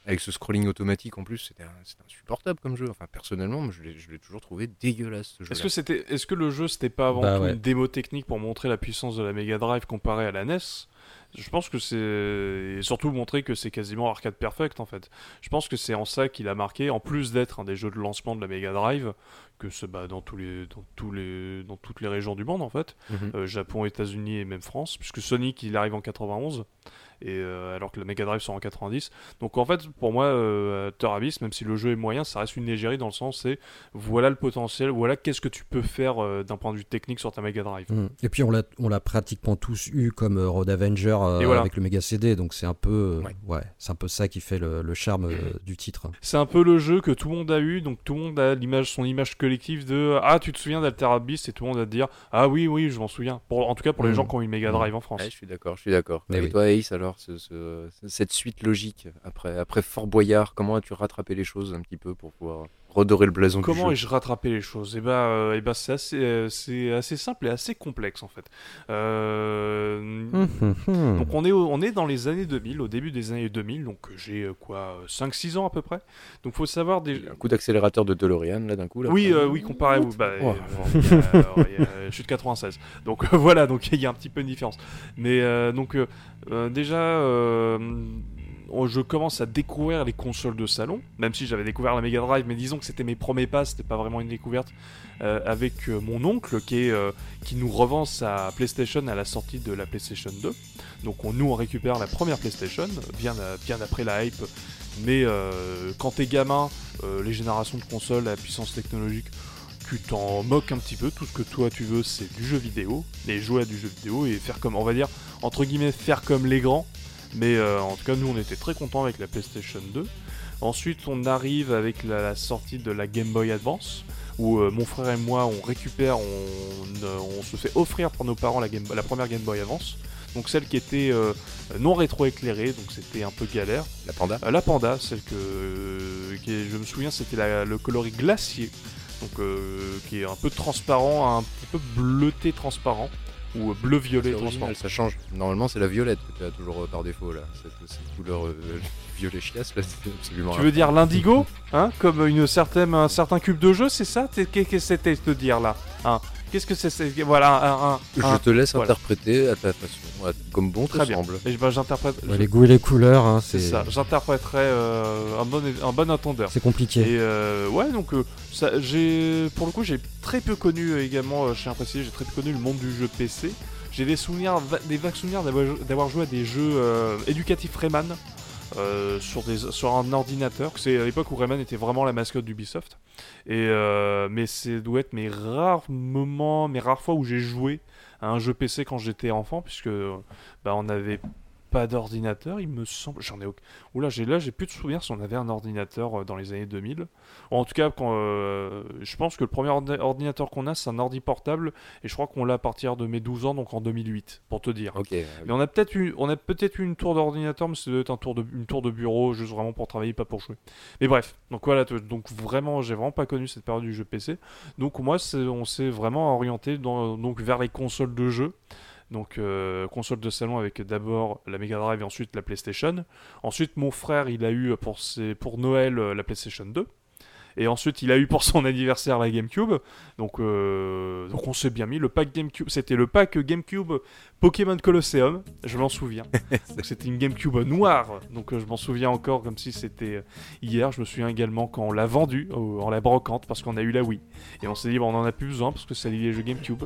Avec ce scrolling automatique en plus, c'était insupportable comme jeu. Enfin, personnellement, je l'ai je l'ai toujours trouvé dégueulasse ce jeu. Est-ce que c'était, est-ce que le jeu c'était pas avant Bah tout ouais. une démo technique pour montrer la puissance de la Mega Drive comparée à la NES Je pense que c'est et surtout montrer que c'est quasiment arcade perfect en fait. Je pense que c'est en ça qu'il a marqué, en plus d'être un des jeux de lancement de la Mega Drive, que se bat dans tous les dans tous les dans toutes les régions du monde en fait, Mhm. Euh, Japon, États-Unis et même France, puisque Sonic il arrive en 91 et euh, alors que la Mega Drive sort en 90. Donc en fait pour moi euh, Terra Abyss, même si le jeu est moyen, ça reste une légérie dans le sens c'est voilà le potentiel, voilà qu'est-ce que tu peux faire euh, d'un point de vue technique sur ta Mega Drive. Mm. Et puis on l'a, on l'a pratiquement tous eu comme Road Avenger euh, Et voilà. avec le Mega CD, donc c'est un peu, euh, Ouais. ouais, c'est un peu ça qui fait le, le charme euh, du titre. C'est un peu le jeu que tout le monde a eu, donc tout le monde a l'image, son image collective de ah tu te souviens d'Alter Abyss? et tout le monde va te dire ah oui oui je m'en souviens. Pour, en tout cas pour les Mhm. gens qui ont une Mega Drive en France. Ouais, je suis d'accord, je suis d'accord. Mais Et oui. toi, Ace, alors, ce- ce- cette suite logique, après, après Fort Boyard, comment as-tu rattrapé les choses un petit peu pour pouvoir redorer le blason Comment ai-je rattrapé les choses? Eh ben, euh, eh ben c'est assez, euh, c'est assez simple et assez complexe en fait. Euh, Mhm. Donc on est, au- on est dans les années 2000, au début des années 2000, donc euh, j'ai quoi 5-6 ans à peu près. Donc faut savoir des... Un coup d'accélérateur de DeLorean, là, d'un coup. Là, Oui, oui, comparé à vous. Bah, Oh. bon, a- je suis de 96. Donc voilà, donc il y a un petit peu une différence. Mais donc déjà, oh, je commence à découvrir les consoles de salon, même si j'avais découvert la Mega Drive, mais disons que c'était mes premiers pas, c'était pas vraiment une découverte. euh, avec euh, mon oncle euh, qui nous revend sa PlayStation à la sortie de la PlayStation 2. Donc on, nous on récupère la première PlayStation, bien, bien après la hype. Mais quand t'es gamin, les générations de consoles, la puissance technologique, tu t'en moques un petit peu. Tout ce que toi tu veux, c'est du jeu vidéo, et jouer à du jeu vidéo et faire comme, on va dire, entre guillemets, faire comme les grands. Mais euh, en tout cas, nous on était très contents avec la PlayStation 2. Ensuite, on arrive avec la, la sortie de la Game Boy Advance, où euh, mon frère et moi on récupère, on, euh, on se fait offrir par nos parents la, Game- la première Game Boy Advance. Donc celle qui était euh, non rétro-éclairée, donc c'était un peu galère. La Panda Euh, la panda, celle que euh, qui est- je me souviens, c'était le coloris glacier, donc euh, qui est un peu transparent, un petit peu bleuté transparent ou bleu-violet transparent. ça change. Normalement, c'est la violette que tu as toujours euh, par défaut, là. Cette, couleur euh, violet chiasse, là, c'est absolument. Tu veux dire l'indigo, hein, comme une certaine, un certain cube de jeu, c'est ça? Qu'est-ce que c'était te dire là hein? Qu'est-ce que c'est Voilà, un, un- Je un- te laisse voilà. interpréter à ta façon, à- comme bon te Très bien. semble. Et ben, j'interprète. Ouais, les goûts et les couleurs, hein, C'est c'est, ça. J'interpréterai euh, un bon, un bon entendeur. c'est compliqué. Et euh, ouais, donc euh, ça, j'ai, pour le coup, j'ai très peu connu euh, également, euh, je tiens à préciser, j'ai très peu connu le monde du jeu PC. J'ai des souvenirs, va- des vagues souvenirs d'avoir, d'avoir joué à des jeux euh, éducatifs Rayman euh, sur, un ordinateur. C'est à l'époque où Rayman était vraiment la mascotte d'Ubisoft. Et euh, mais c'est doit être mes rares moments, mes rares fois où j'ai joué à un jeu PC quand j'étais enfant, puisque bah, on n'avait pas d'ordinateur, il me semble. J'en ai aucun. Oula, j'ai là, j'ai plus de souvenirs si on avait un ordinateur euh, dans les années 2000. Ou en tout cas, quand, euh, je pense que le premier ordi- ordinateur qu'on a, c'est un ordi portable, et je crois qu'on l'a à partir de mes 12 ans, donc en 2008, pour te dire. Ok. Mais on a peut-être eu, on a peut-être eu une tour d'ordinateur, mais être un tour de, une tour de bureau, juste vraiment pour travailler, pas pour jouer. Mais bref, donc voilà, donc vraiment, j'ai vraiment pas connu cette période du jeu PC. Donc moi, c'est- on s'est vraiment orienté dans, donc vers les consoles de jeu. Donc euh, console de salon avec d'abord la Mega Drive et ensuite la PlayStation. Ensuite, mon frère, il a eu pour Noël euh, la PlayStation 2. Et ensuite, il a eu pour son anniversaire la GameCube. Donc, euh, donc on s'est bien mis. Le pack GameCube, c'était le pack GameCube Pokémon Colosseum, je m'en souviens. C'était une GameCube noire, donc euh, je m'en souviens encore comme si c'était euh, hier. Je me souviens également quand on l'a vendu euh, en la brocante parce qu'on a eu la Wii. Et on s'est dit, bon, on en a plus besoin parce que ça lie les jeux GameCube.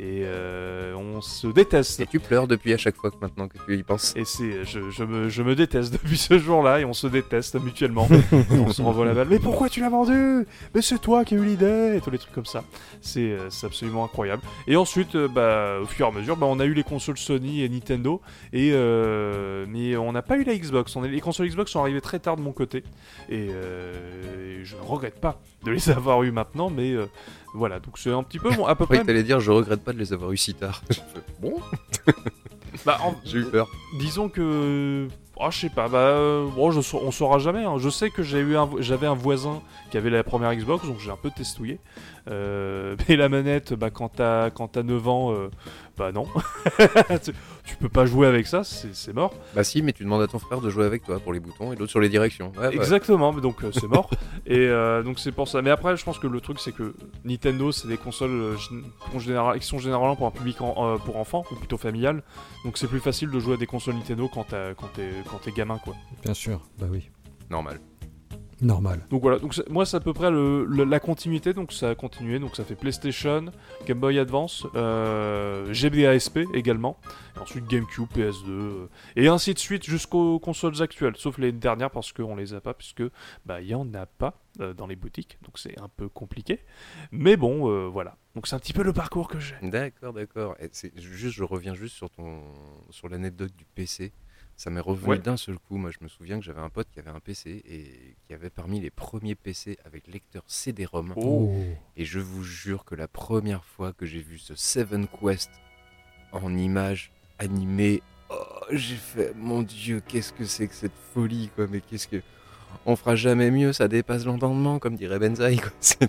Et euh, on se déteste. Et tu pleures depuis à chaque fois que maintenant que tu y penses. Et c'est, je, je me, je me déteste depuis ce jour-là et on se déteste mutuellement. on se renvoie la balle. Mais pourquoi tu l'as vendu? Mais c'est toi qui as eu l'idée et tous les trucs comme ça. C'est, absolument incroyable. Et ensuite, bah, au fur et à mesure, bah, on a eu les consoles Sony et Nintendo. Et euh, mais on n'a pas eu la Xbox. On est, les consoles Xbox sont arrivées très tard de mon côté. Et, euh, et je ne regrette pas de les avoir eu maintenant. Mais euh, voilà, donc c'est un petit peu bon, à peu Après, près. t'allais dire, je regrette pas de les avoir eu si tard. Je bon, Bah, en- j'ai eu peur. Disons que. Oh, je sais pas, bah. bon, je, sa- on saura jamais. hein. Je sais que j'ai eu un j'avais un voisin qui avait la première Xbox, donc j'ai un peu testouillé. Euh, mais la manette, bah, quand t'as quand t'as 9 ans, euh, bah non. tu, tu peux pas jouer avec ça, c'est c'est mort. Bah si, mais tu demandes à ton frère de jouer avec toi pour les boutons et l'autre sur les directions. Ouais. Exactement, mais donc euh, c'est mort. et euh, donc c'est pour ça. Mais après, je pense que le truc, c'est que Nintendo, c'est des consoles euh, qui sont général- qui sont généralement pour un public en- euh, pour enfants, ou plutôt familial. Donc c'est plus facile de jouer à des consoles Nintendo quand t'as- quand t'es quand t'es gamin, quoi. Bien sûr, bah oui. Normal. Normal. Donc voilà, donc c'est- moi c'est à peu près le- le- la continuité, donc ça a continué, donc ça fait PlayStation, Game Boy Advance, euh, GBASP également, et ensuite GameCube, PS2, euh, et ainsi de suite jusqu'aux consoles actuelles, sauf les dernières parce qu'on les a pas, puisque bah il y en a pas euh, dans les boutiques, donc c'est un peu compliqué, mais bon euh, voilà, donc c'est un petit peu le parcours que j'ai. D'accord, d'accord. Et c'est juste, je reviens juste sur ton, sur l'anecdote du PC. Ça m'est revenu Ouais. d'un seul coup. Moi, je me souviens que j'avais un pote qui avait un PC et qui avait parmi les premiers PC avec lecteur CD-ROM. Oh. Et je vous jure que la première fois que j'ai vu ce Seven Quest en images animées, oh, j'ai fait mon Dieu, qu'est-ce que c'est que cette folie, quoi. Mais qu'est-ce que on fera jamais mieux, ça dépasse l'entendement, comme dirait Benzaï. Quoi.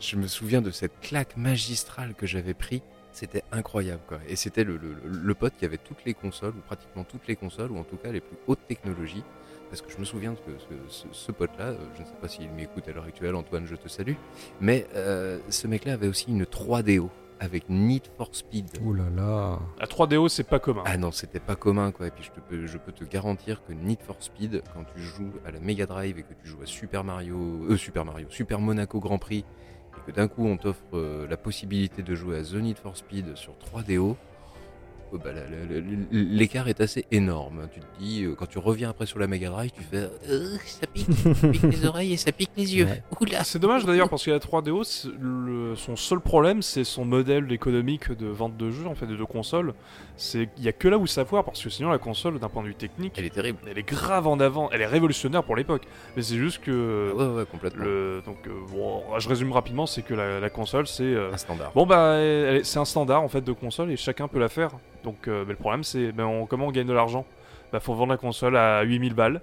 Je me souviens de cette claque magistrale que j'avais pris. C'était incroyable, quoi. Et c'était le, le- le pote qui avait toutes les consoles, ou pratiquement toutes les consoles, ou en tout cas les plus hautes technologies. Parce que je me souviens que ce, ce- ce pote-là, euh, je ne sais pas s'il m'écoute à l'heure actuelle, Antoine, je te salue, mais euh, ce mec-là avait aussi une 3DO avec Need for Speed. Ouh là là. La 3DO c'est pas commun. Ah non, c'était pas commun quoi. Et puis je, te peux, je peux te garantir que Need for Speed, quand tu joues à la Mega Drive et que tu joues à Super Mario, euh, Super Mario, Super Monaco Grand Prix, et que d'un coup on t'offre euh, la possibilité de jouer à The Need for Speed sur 3DO, euh, bah, l'écart est assez énorme. Tu te dis, euh, quand tu reviens après sur la Mega Drive, tu fais, Euh, ça pique, ça pique les oreilles et ça pique les yeux. Ouais. C'est dommage d'ailleurs parce que la 3DO, c'est le- son seul problème, c'est son modèle économique de vente de jeux, en fait, de consoles. C'est il y a que là où ça foire parce que sinon la console, d'un point de vue technique, Elle est terrible. elle est grave en avant, elle est révolutionnaire pour l'époque. Mais c'est juste que Ouais, ouais, complètement. le donc euh, bon, je résume rapidement, c'est que la, la console, c'est euh, Un standard. bon bah c'est un standard en fait de console et chacun peut la faire. Donc euh, mais le problème c'est ben, on- comment on gagne de l'argent? Bah faut vendre la console à 8000 balles.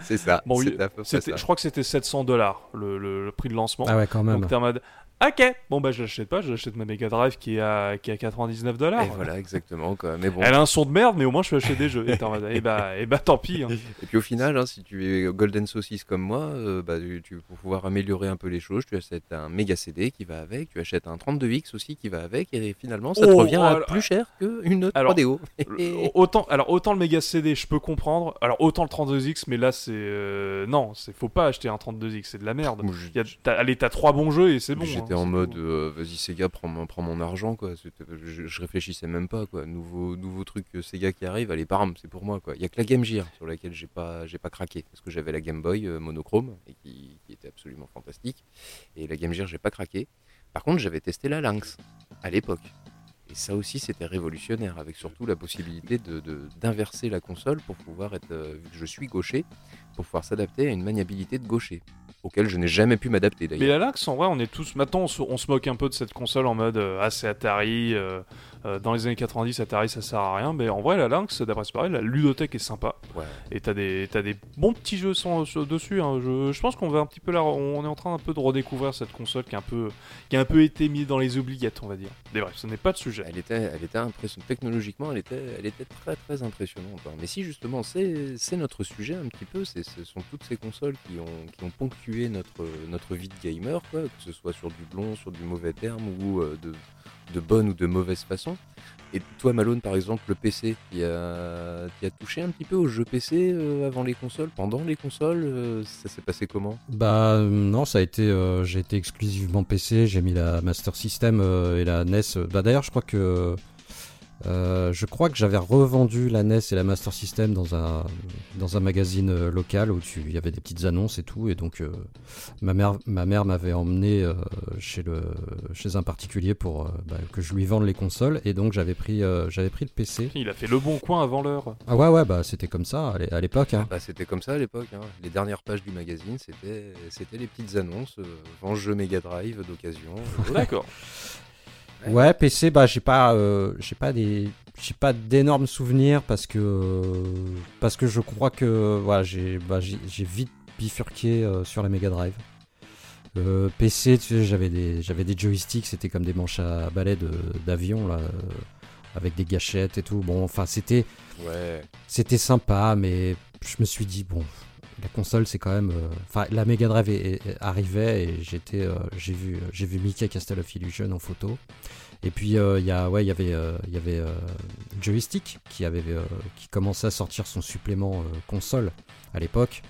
C'est ça. Bon, oui, ça. Je crois que c'était 700 dollars le, le- le prix de lancement. Ah ouais, quand même. Donc t'es en mode Ok, bon bah je l'achète pas, je l'achète ma Mega Drive qui est à, qui est à 99 dollars. Et voilà, exactement. Quoi. Mais bon. Elle a un son de merde, mais au moins je peux acheter des jeux. Et bah, eh bah tant pis. hein. Et puis au final, hein, si tu es Golden Saucisse comme moi, euh, bah, tu, pour pouvoir améliorer un peu les choses, tu achètes un méga CD qui va avec, tu achètes un 32X aussi qui va avec, et finalement ça te Oh, revient à alors- plus cher qu'une alors, 3DO. Le- Autant, alors autant le Mega CD, je peux comprendre. Alors autant le 32X, mais là c'est euh, non, c'est faut pas acheter un 32X, c'est de la merde. Moi, je- Y a- t'as- allez, t'as trois bons jeux et c'est bon. J'étais hein, en mode, euh, vas-y Sega, prends, mon- prends mon argent, quoi. Je, je réfléchissais même pas, quoi. Nouveau, nouveau truc euh, Sega qui arrive, allez, bam, c'est pour moi, quoi. Il y a que la Game Gear sur laquelle j'ai pas, j'ai pas craqué, parce que j'avais la Game Boy euh, monochrome, et qui, qui était absolument fantastique. Et la Game Gear, j'ai pas craqué. Par contre, j'avais testé la Lynx, à l'époque. Et ça aussi, c'était révolutionnaire, avec surtout la possibilité de- de- d'inverser la console pour pouvoir être, vu que je suis gaucher, pour pouvoir s'adapter à une maniabilité de gaucher, auquel je n'ai jamais pu m'adapter Mais d'ailleurs. la Lynx, en vrai, on est tous. Maintenant, on se, on se moque un peu de cette console en mode euh, ah, c'est Atari. Euh, dans les années 90, Atari ça sert à rien. Mais en vrai, la Lynx, d'après ce pareil, la ludothèque est sympa. Ouais. Et t'as des, t'as des bons petits jeux sans- sur- dessus. hein. Je, je pense qu'on va un petit peu là. On est en train un peu de redécouvrir cette console qui a un peu, qui a un peu été mise dans les oubliettes, on va dire. Mais bref, ce n'est pas de sujet. Elle était, elle était impressionnante. Technologiquement, elle était, elle était très très impressionnante. hein. Mais si justement, c'est c'est notre sujet un petit peu. Ce sont toutes ces consoles qui ont, qui ont ponctué notre, notre vie de gamer, quoi, que ce soit sur du blond, sur du mauvais terme ou euh, de, de bonne ou de mauvaise façon. Et toi, Malone, par exemple, le PC, qui a, touché un petit peu aux jeux PC euh, avant les consoles, pendant les consoles, euh, ça s'est passé comment? Bah euh, non, ça a été, j'ai été exclusivement PC. J'ai mis la Master System et la NES. Bah d'ailleurs, je crois que euh, je crois que j'avais revendu la NES et la Master System dans un dans un magazine euh, local où il y avait des petites annonces et tout. Et donc euh, ma mère ma mère m'avait emmené euh, chez le chez un particulier pour euh, bah, que je lui vende les consoles. Et donc j'avais pris euh, j'avais pris le PC. Il a fait le bon coin avant l'heure. Ah ouais ouais bah c'était comme ça à l'é- à l'époque. Hein. Bah, c'était comme ça à l'époque. hein. Les dernières pages du magazine, c'était c'était les petites annonces. Euh, vend jeu Mega Drive d'occasion. D'accord. Ouais. PC, bah j'ai pas, euh, j'ai pas des, j'ai pas d'énormes souvenirs parce que, euh, parce que je crois que, voilà, j'ai, bah, j'ai vite bifurqué euh, sur la Mega Drive. Euh, PC, tu sais, j'avais des, j'avais des joysticks, c'était comme des manches à balai d'avion, là, avec des gâchettes et tout. Bon, enfin, c'était, Ouais. c'était sympa, mais je me suis dit, bon, la console, c'est quand même. euh, Enfin, la Mega Drive est- est- arrivait et j'étais, euh, j'ai vu, j'ai vu Mickey Castle of Illusion en photo. Et puis euh, il y a, ouais, il y avait, euh, il y avait euh, Joystick qui avait, euh, qui commençait à sortir son supplément euh, console à l'époque.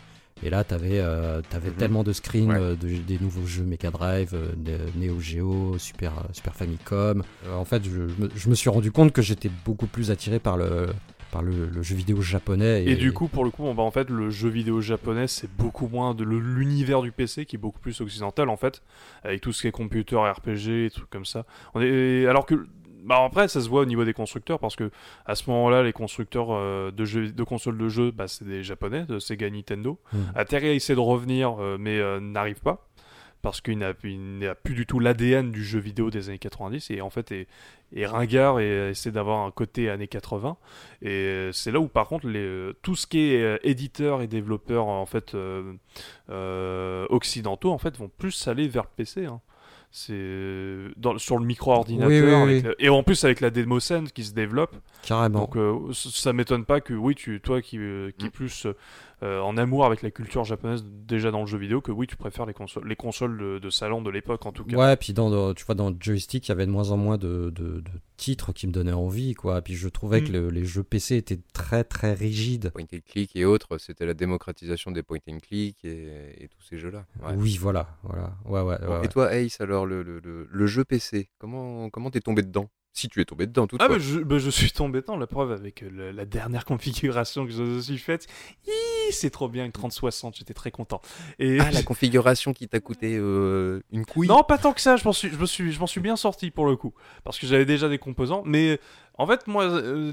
Et là, t'avais, euh, t'avais Mhm. tellement de screens Ouais. euh, de- des nouveaux jeux Mega Drive, euh, Neo Geo, Super, euh, Super Famicom. Euh, en fait, je, je me, je me suis rendu compte que j'étais beaucoup plus attiré par le, par le, le jeu vidéo japonais. Et, du coup, pour le coup, bon, bah, en fait, le jeu vidéo japonais, c'est beaucoup moins de l'univers du PC qui est beaucoup plus occidental, en fait, avec tout ce qui est computer, RPG, et trucs comme ça. On est... Alors que, bah, après, ça se voit au niveau des constructeurs, parce que à ce moment-là, les constructeurs euh, de, jeux, de consoles de jeux, bah, c'est des japonais, de Sega Nintendo. Mm. Atari a essayé de revenir, euh, mais euh, n'arrive pas. Parce qu'il n'a plus du tout l'ADN du jeu vidéo des années 90 et en fait est, est ringard et essaie d'avoir un côté années 80. Et c'est là où par contre les, tout ce qui est euh, éditeur et développeur en fait euh, euh, occidentaux en fait vont plus aller vers le PC. hein. C'est dans- sur le Oui, oui, oui. le- et en plus avec la démoscène qui se développe. Carrément. Donc euh, ça m'étonne pas que oui, tu, toi qui, qui Mm. plus euh, en amour avec la culture japonaise déjà dans le jeu vidéo, que oui, tu préfères les consoles, les consoles de, de salon de l'époque en tout cas. Ouais, puis dans, dans- tu vois, dans Joystick, il y avait de moins en moins de, de- de titres qui me donnaient envie, quoi. Puis je trouvais Mm. que le- les jeux PC étaient très très rigides. Point and click et autres, c'était la démocratisation des point and click et, et tous ces jeux-là. Ouais. Oui, voilà, voilà. Ouais, ouais, Bon, ouais, Et ouais. toi, Ace, alors, le, le, le- le jeu PC, comment comment t'es tombé dedans? Si tu es tombé dedans, Ah toutefois. bah je, bah, je suis tombé dans la preuve avec euh, le- la dernière configuration que je me suis faite. C'est trop bien une 3060, j'étais très content. Et Ah, la configuration qui t'a coûté euh, une couille Non, pas tant que ça, je m'en suis, je me suis, je m'en suis bien sorti pour le coup. Parce que j'avais déjà des composants. Mais en fait, moi, euh,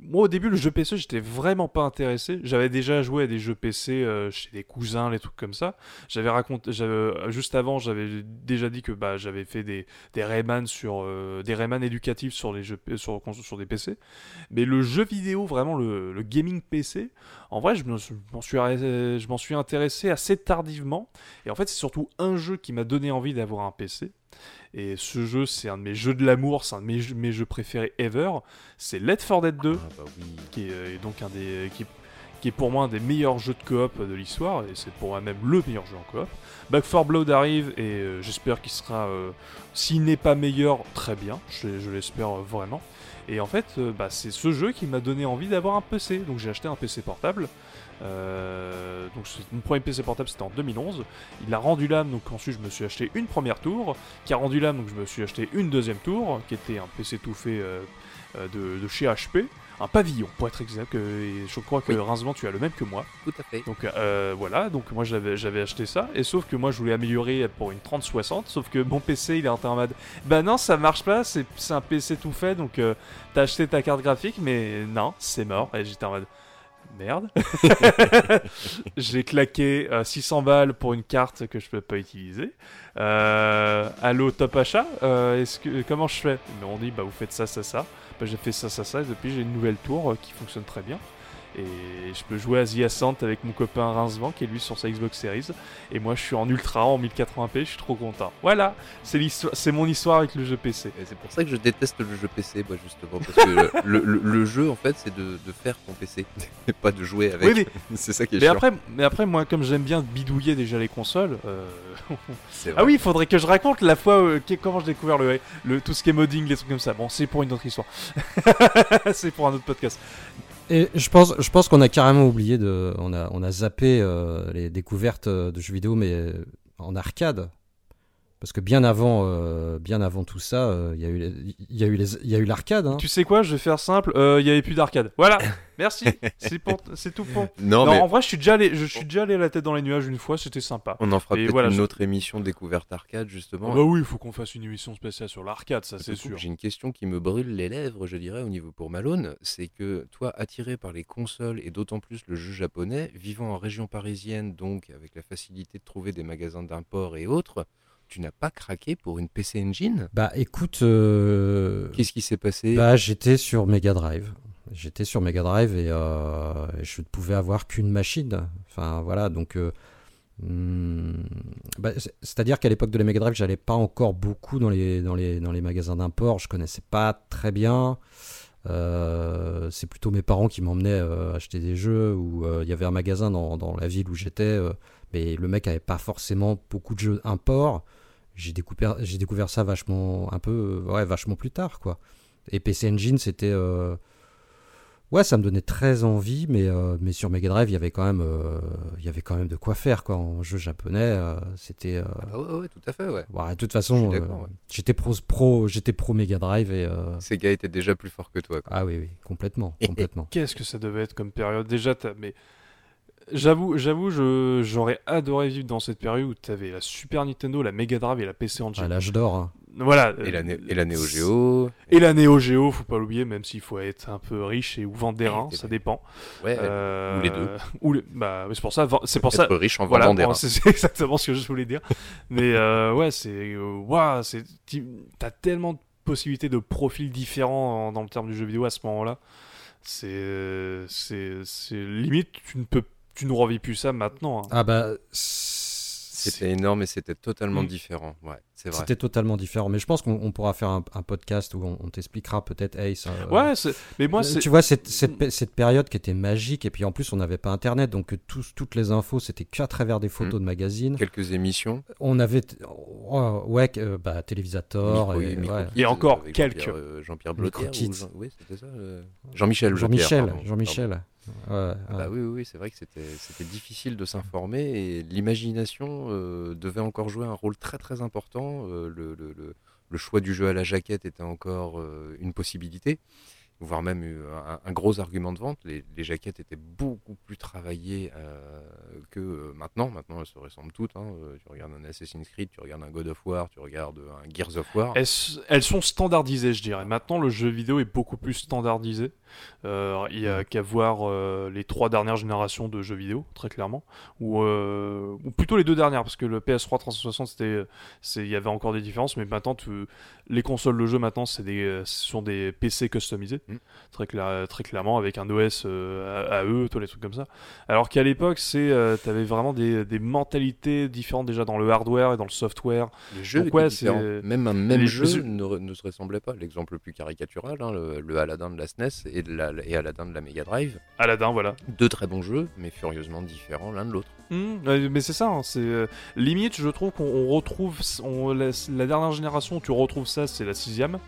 moi au début, le jeu PC, j'étais vraiment pas intéressé. J'avais déjà joué à des jeux PC euh, chez des cousins, les trucs comme ça. J'avais raconté, euh, juste avant, j'avais déjà dit que bah, j'avais fait des, des Rayman sur, des Rayman éducatifs sur les jeux, sur, sur des PC. Mais le jeu vidéo, vraiment le, le gaming PC, en vrai, je m'en suis, je m'en suis intéressé assez tardivement. Et en fait, c'est surtout un jeu qui m'a donné envie d'avoir un PC. Et ce jeu, c'est un de mes jeux de l'amour, c'est un de mes jeux, mes jeux préférés ever. C'est Left 4 Dead 2, Ah, bah oui. qui est euh, donc un des. Qui, qui est pour moi un des meilleurs jeux de coop de l'histoire, et c'est pour moi même le meilleur jeu en coop. Back 4 Blood arrive, et euh, j'espère qu'il sera, euh, s'il n'est pas meilleur, très bien, je, je l'espère euh, vraiment. Et en fait, bah, c'est ce jeu qui m'a donné envie d'avoir un PC, donc j'ai acheté un PC portable. Euh, donc mon premier PC portable c'était en 2011. Il a rendu l'âme, donc ensuite je me suis acheté une première tour, qui a rendu l'âme, donc je me suis acheté une deuxième tour, qui était un PC tout fait euh, euh, de, de chez HP, un pavillon pour être exact. et je crois que Oui. Rincement tu as le même que moi. Tout à fait. Donc euh, voilà, donc moi j'avais acheté ça, et sauf que moi je voulais améliorer pour une 3060, sauf que mon PC il est en mode bah non ça marche pas, c'est un PC tout fait, donc euh, t'as acheté ta carte graphique, mais non, c'est mort, et j'étais en mode merde. J'ai claqué euh, 600 balles pour une carte que je peux pas utiliser. Euh, allô top achat, euh, est-ce que comment je fais? Ils m'ont dit bah vous faites ça ça ça. Bah, j'ai fait ça ça ça, et depuis j'ai une nouvelle tour euh, qui fonctionne très bien. Et je peux jouer à The Ascent avec mon copain Rincevent qui est lui sur sa Xbox Series. Et moi je suis en ultra en 1080p, je suis trop content. Voilà, c'est mon histoire avec le jeu PC. Et c'est pour ça que je déteste le jeu PC, moi, justement. Parce que le, le- le jeu, en fait, c'est de, de faire ton PC, et pas de jouer avec. Oui, mais, c'est ça qui est mais chiant. après, mais après, moi, comme j'aime bien bidouiller déjà les consoles. euh, ah oui, il faudrait que je raconte la fois euh, comment j'ai découvert le, le tout ce qui est modding, les trucs comme ça. Bon, c'est pour une autre histoire. c'est pour un autre podcast. Et je pense, je pense qu'on a carrément oublié de, on a, on a zappé euh, les découvertes euh, de jeux vidéo, mais euh, en arcade. Parce que bien avant, euh, bien avant tout ça, il y a eu, y a l'arcade. hein. Tu sais quoi, je vais faire simple. euh, Il y avait plus d'arcade. Voilà. Merci. c'est tout pour. Non, Non, mais en vrai, je suis déjà allé, je suis déjà allé la tête dans les nuages une fois. C'était sympa. on en fera peut-être voilà, une je- autre émission découverte arcade, justement. Ah bah oui, il faut qu'on fasse une émission spéciale sur l'arcade, ça c'est sûr. J'ai une question qui me brûle les lèvres, je dirais, au niveau pour Malone. C'est que toi, attiré par les consoles et d'autant plus le jeu japonais, vivant en région parisienne, donc avec la facilité de trouver des magasins d'import et autres, tu n'as pas craqué pour une PC Engine? Bah écoute, euh, Qu'est-ce qui s'est passé? bah j'étais sur Mega Drive. J'étais sur Mega Drive et euh, je ne pouvais avoir qu'une machine. Enfin voilà, donc euh, Hmm, bah, c'est- C'est-à-dire qu'à l'époque de la Mega Drive, j'allais pas encore beaucoup dans les, dans les, dans les magasins d'import. Je connaissais pas très bien. Euh, c'est plutôt mes parents qui m'emmenaient euh, acheter des jeux euh, il y avait un magasin dans, dans la ville où j'étais, mais le mec avait pas forcément beaucoup de jeux import. J'ai découvert, j'ai découvert ça vachement, un peu, ouais, vachement plus tard, quoi. Et PC Engine, c'était, euh, ouais, ça me donnait très envie, mais, euh, mais sur Mega Drive, il y avait quand même, euh, il y avait quand même de quoi faire, quoi. En jeu japonais, euh, c'était, euh, Ah ouais, ouais, tout à fait, ouais. ouais, de toute façon, euh, j'étais pro, pro, j'étais pro Mega Drive et, euh, Sega était déjà plus fort que toi. quoi. ah oui, oui, complètement, complètement. Qu'est-ce que ça devait être comme période? Déjà, mais j'avoue, j'avoue, je- j'aurais adoré vivre dans cette période où t'avais la Super Nintendo, la Mega Drive et la PC Engine. À l'âge d'or. hein. Voilà. Et la, euh, et la Neo Geo. Et la Neo Geo, faut pas l'oublier, même s'il faut être un peu riche et ou vendre des reins, Et- ça dépend. Ouais, Euh, ou les deux. ou bah, c'est pour ça, c'est pour ça, être riche en Voilà, vendant des reins. c'est exactement ce que je voulais dire. Mais euh, ouais, c'est euh, ouah, c'est tu- t'as tellement de possibilités de profils différents en- dans le terme du jeu vidéo à ce moment-là. C'est euh, c'est c'est limite tu ne peux tu ne revis plus ça maintenant. hein. Ah bah, C'était énorme et c'était totalement Mm. différent. Ouais, c'est vrai. c'était totalement différent. Mais je pense qu'on on pourra faire un, un podcast où on, on t'expliquera peut-être Ace. euh, Ouais, mais moi Euh, c'est tu vois cette, cette, pé- cette période qui était magique et puis en plus on n'avait pas internet donc euh, tous- toutes les infos c'était qu'à travers des photos Mm. de magazines Quelques émissions. on avait oh, ouais euh, bah, télévisateur Micro- et, Micro ouais. Kids, Et encore avec quelques. Jean-Pierre, euh, ou Jean- Oui, c'était ça. euh, Jean-Michel. Jean-Michel pardon. Jean-Michel Ouais, ouais. Ah bah oui, oui, oui, c'est vrai que c'était c'était difficile de s'informer et l'imagination euh, devait encore jouer un rôle très très important. Euh, le, le- le- le choix du jeu à la jaquette était encore euh, une possibilité, voire même un, un gros argument de vente. Les, les jaquettes étaient beaucoup plus travaillées euh, que euh, maintenant. Maintenant, elles se ressemblent toutes. hein. Euh, Tu regardes un Assassin's Creed, tu regardes un God of War, tu regardes un Gears of War. elles, elles sont standardisées, je dirais. Maintenant, le jeu vidéo est beaucoup plus standardisé. Euh, il y a qu'à voir les trois dernières générations de jeux vidéo, très clairement, ou, ou plutôt les deux dernières, parce que le PS3 360, c'était, c'est, il y avait encore des différences, mais maintenant, tu- les consoles de jeu maintenant, c'est des, euh, ce sont des PC customisés, Mm. très, clair- très clairement, avec un OS euh, à, à eux, tous les trucs comme ça. Alors qu'à l'époque, c'est, euh, t'avais vraiment des, des mentalités différentes déjà dans le hardware et dans le software. Les jeux Donc ouais, étaient différents. c'est- Même un même les- jeu ne, se ressemblait pas. L'exemple le plus caricatural, hein, le, le Aladdin de la SNES et, de la, et Aladdin de la Mega Drive. Aladdin, voilà. Deux très bons jeux, mais furieusement différents l'un de l'autre. Mmh, ouais, mais c'est ça, hein, c'est euh, limite, je trouve qu'on on retrouve on, la, la dernière génération où tu retrouves ça, c'est la sixième,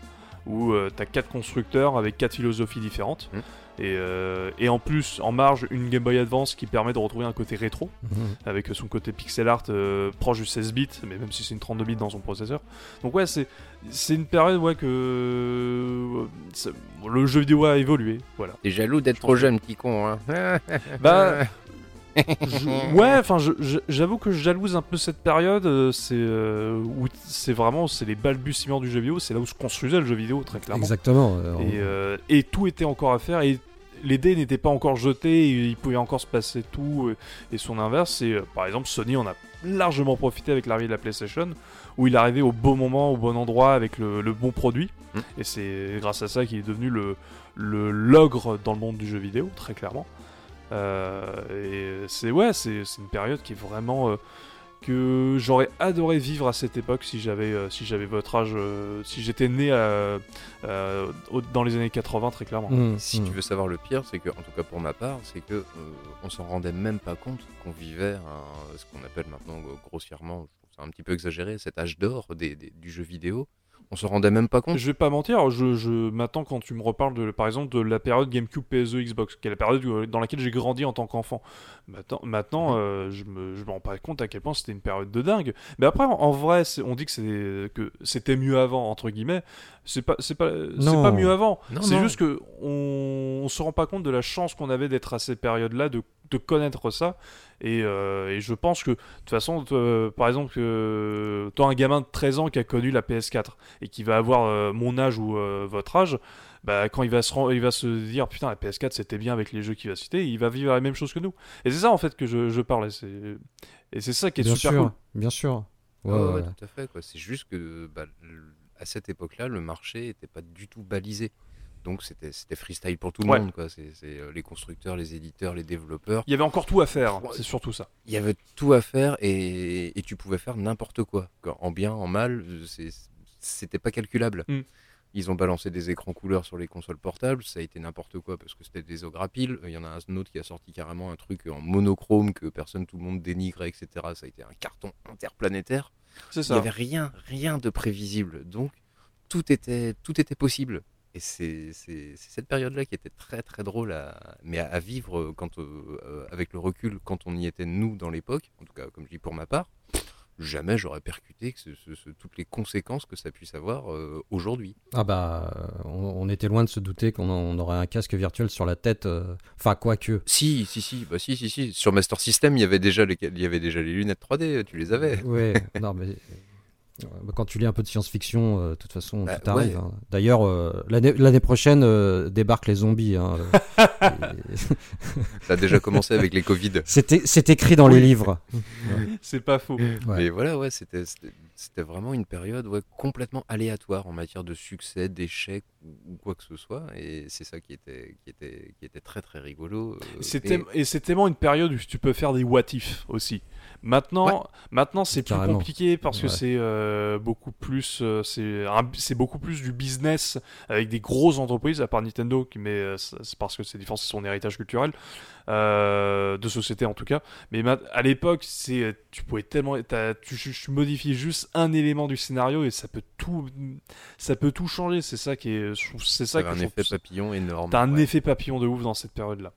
où euh, t'as quatre constructeurs avec quatre philosophies différentes, Mmh. et, euh, et en plus, en marge, une Game Boy Advance qui permet de retrouver un côté rétro, Mhm. avec son côté pixel art euh, proche du 16 bits, mais même si c'est une 32 bits dans son processeur. Donc ouais, c'est c'est une période ouais, que euh, le jeu vidéo a évolué, voilà. T'es jaloux d'être trop jeune, petit con. Hein Bah, je- ouais, enfin, j'avoue que je jalouse un peu cette période. euh, C'est euh, où c'est vraiment c'est les balbutiements du jeu vidéo. C'est là où se construisait le jeu vidéo très clairement. exactement euh, Et, euh, et tout était encore à faire. Et les dés n'étaient pas encore jetés. et il pouvait encore se passer tout. Et, son inverse, c'est euh, par exemple Sony en a largement profité avec l'arrivée de la PlayStation, où il est arrivé au bon moment, au bon endroit, avec le, le bon produit. Mm. Et c'est grâce à ça qu'il est devenu le l'ogre dans le monde du jeu vidéo, très clairement. Euh, et c'est ouais, c'est c'est une période qui est vraiment euh, que j'aurais adoré vivre à cette époque si j'avais euh, si j'avais votre âge, euh, si j'étais né à- euh, au- dans les années 80 très clairement. Mhm, Si tu veux savoir le pire, c'est que, en tout cas pour ma part, c'est que euh, on s'en rendait même pas compte qu'on vivait un- ce qu'on appelle maintenant grossièrement, je trouve ça un petit peu exagéré, cet âge d'or des- des- du jeu vidéo. On se rendait même pas compte. Je vais pas mentir, je, je m'attends quand tu me reparles de, par exemple de la période GameCube, PSE, Xbox, qui est la période où- dans laquelle j'ai grandi en tant qu'enfant. Maintenant, maintenant euh, je me, je me rends pas compte à quel point c'était une période de dingue. Mais après, en, en vrai, on dit que c'est que c'était mieux avant entre guillemets. C'est pas, c'est pas, pas mieux avant. C'est juste que on, on se rend pas compte de la chance qu'on avait d'être à ces périodes-là, de, de connaître ça. Et, euh, et je pense que de toute façon, euh, par exemple, que toi un gamin de 13 ans qui a connu la PS4 et qui va avoir euh, mon âge ou euh, votre âge, bah, quand il va, se ren- il va se dire putain la PS4 c'était bien avec les jeux qu'il va citer, il va vivre la même chose que nous. Et c'est ça en fait que je, je parle. Et c'est, ça qui est bien super sûr cool. bien sûr Ouais, Ouais, ouais, ouais. tout à fait. C'est juste que bah, à cette époque-là, le marché n'était pas du tout balisé. Donc c'était c'était freestyle pour tout le Ouais. monde, quoi. C'est euh, les constructeurs, les éditeurs, les développeurs. Il y avait encore tout à faire, c'est surtout ça. Il y avait tout à faire et, et tu pouvais faire n'importe quoi. En bien, en mal, c'était pas calculable. Mm. Ils ont balancé des écrans couleurs sur les consoles portables, ça a été n'importe quoi parce que c'était des ographiles. Il y en a un autre qui a sorti carrément un truc en monochrome que personne, tout le monde dénigrait, etc. Ça a été un carton interplanétaire. C'est Il n'y ça. avait rien, rien de prévisible. Donc, tout était, tout était possible. Et c'est cette période-là qui était très très drôle à, mais à, à vivre quand, euh, euh, avec le recul quand on y était nous dans l'époque, en tout cas comme je dis pour ma part, jamais j'aurais percuté que ce- ce- ce- toutes les conséquences que ça puisse avoir euh, aujourd'hui. Ah bah, on, on était loin de se douter qu'on on aurait un casque virtuel sur la tête. euh, Enfin, quoique. Si, si, si, bah si, si, si. Sur Master System, il y avait déjà les, il y avait déjà les lunettes 3D, tu les avais. Ouais, non mais. Euh, quand tu lis un peu de science-fiction, euh, de toute façon, Bah, tout arrive. ouais. hein. D'ailleurs, euh, l'année prochaine euh, débarquent les zombies. hein, et- Ça a déjà commencé avec les Covid. C'est écrit dans les livres. C'est pas faux. Ouais. Mais voilà, ouais, c'était c'était- c'était vraiment une période ouais, complètement aléatoire en matière de succès, d'échecs ou, ou quoi que ce soit. Et c'est ça qui était, qui, était, qui était très très rigolo. euh, C'est et- c'est tellement une période où tu peux faire des what if aussi. Maintenant, Ouais. maintenant c'est plus compliqué parce que c'est euh, beaucoup plus, euh, c'est beaucoup plus du business avec des grosses entreprises, à part Nintendo, qui- mais euh, c'est parce que c'est c'est son héritage culturel euh, de société en tout cas. Mais ma- à l'époque, c'est tu pouvais tellement, tu, tu modifies juste un élément du scénario et ça peut tout, ça peut tout changer. C'est ça qui est, c'est ça que un je effet trouve- papillon énorme. T'as un ouais. effet papillon de ouf dans cette période-là.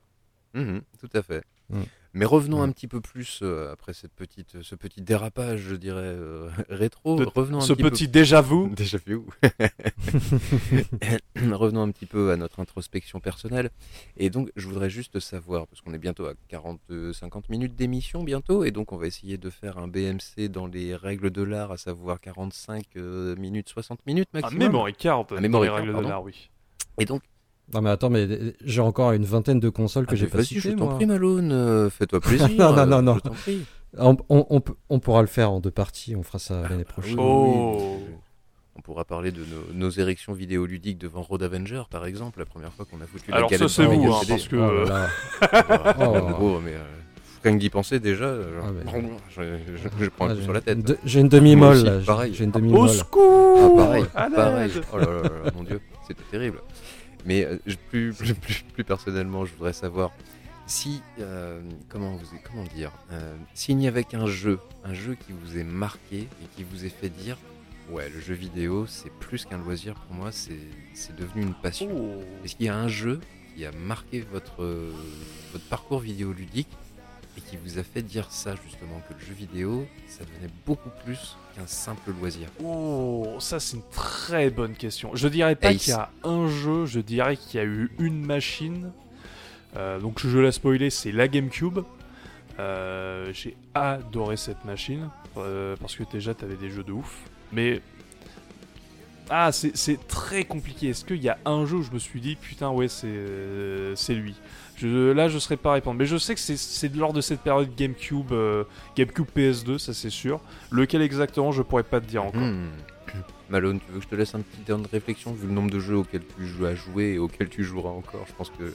Mhm, tout à fait. Mm. Mais revenons un petit peu plus euh, après cette petite, ce petit dérapage, je dirais euh, rétro. De- revenons un Ce petit peu déjà vu. Déjà vu. Revenons un petit peu à notre introspection personnelle. Et donc, je voudrais juste savoir, parce qu'on est bientôt à 40-50 minutes d'émission bientôt, et donc on va essayer de faire un BMC dans les règles de l'art, à savoir 45 euh, minutes, 60 minutes maximum. memory card. Un dans memory les card, règles de l'art, oui. Et donc, Non mais attends, mais j'ai encore une vingtaine de consoles que ah, j'ai pas vas-y, citées, je t'en prie, Malone, euh, fais-toi plaisir. Non, non, non, euh, non. Je t'en prie. On, on- on peut- on pourra le faire en deux parties, on fera ça l'année Ah, prochaine. oui, Oh. oui. On pourra parler de nos, nos érections vidéoludiques devant Road Avenger, par exemple, la première fois qu'on a foutu Alors la ça galette c'est vous, hein, parce que Oh là. Ah, Oh. gros, mais euh, rien que d'y penser déjà, euh, Ah, mais- je, je- je prends un Ah, coup sur la tête. de- J'ai une demi-molle pareil. j'ai une au demi-molle. secours Ah, pareil, pareil. Oh là là là là, mon dieu, c'était terrible. Mais euh, plus, plus, plus, plus personnellement, je voudrais savoir si, euh, comment, vous, comment dire, euh, s'il n'y avait qu'un jeu, un jeu qui vous ait marqué et qui vous ait fait dire, ouais, le jeu vidéo, c'est plus qu'un loisir pour moi, c'est devenu une passion. Oh. Est-ce qu'il y a un jeu qui a marqué votre, votre parcours vidéoludique et qui vous a fait dire ça justement, que le jeu vidéo, ça devenait beaucoup plus qu'un simple loisir Oh, ça c'est une très bonne question. Je dirais pas qu'il y a un jeu, je dirais qu'il y a eu une machine. Euh, donc je la spoiler, c'est la GameCube. Euh, J'ai adoré cette machine euh, parce que déjà t'avais des jeux de ouf. Mais ah, c'est très compliqué. Est-ce qu'il y a un jeu où je me suis dit putain ouais c'est lui? Je, là je serais pas à répondre. Mais je sais que c'est- c'est lors de cette période GameCube, euh, GameCube PS2, ça c'est sûr. Lequel exactement je pourrais pas te dire encore. Hmm. Malone, tu veux que je te laisse un petit temps de réflexion vu le nombre de jeux auxquels tu joues à jouer et auxquels tu joueras encore? Je pense que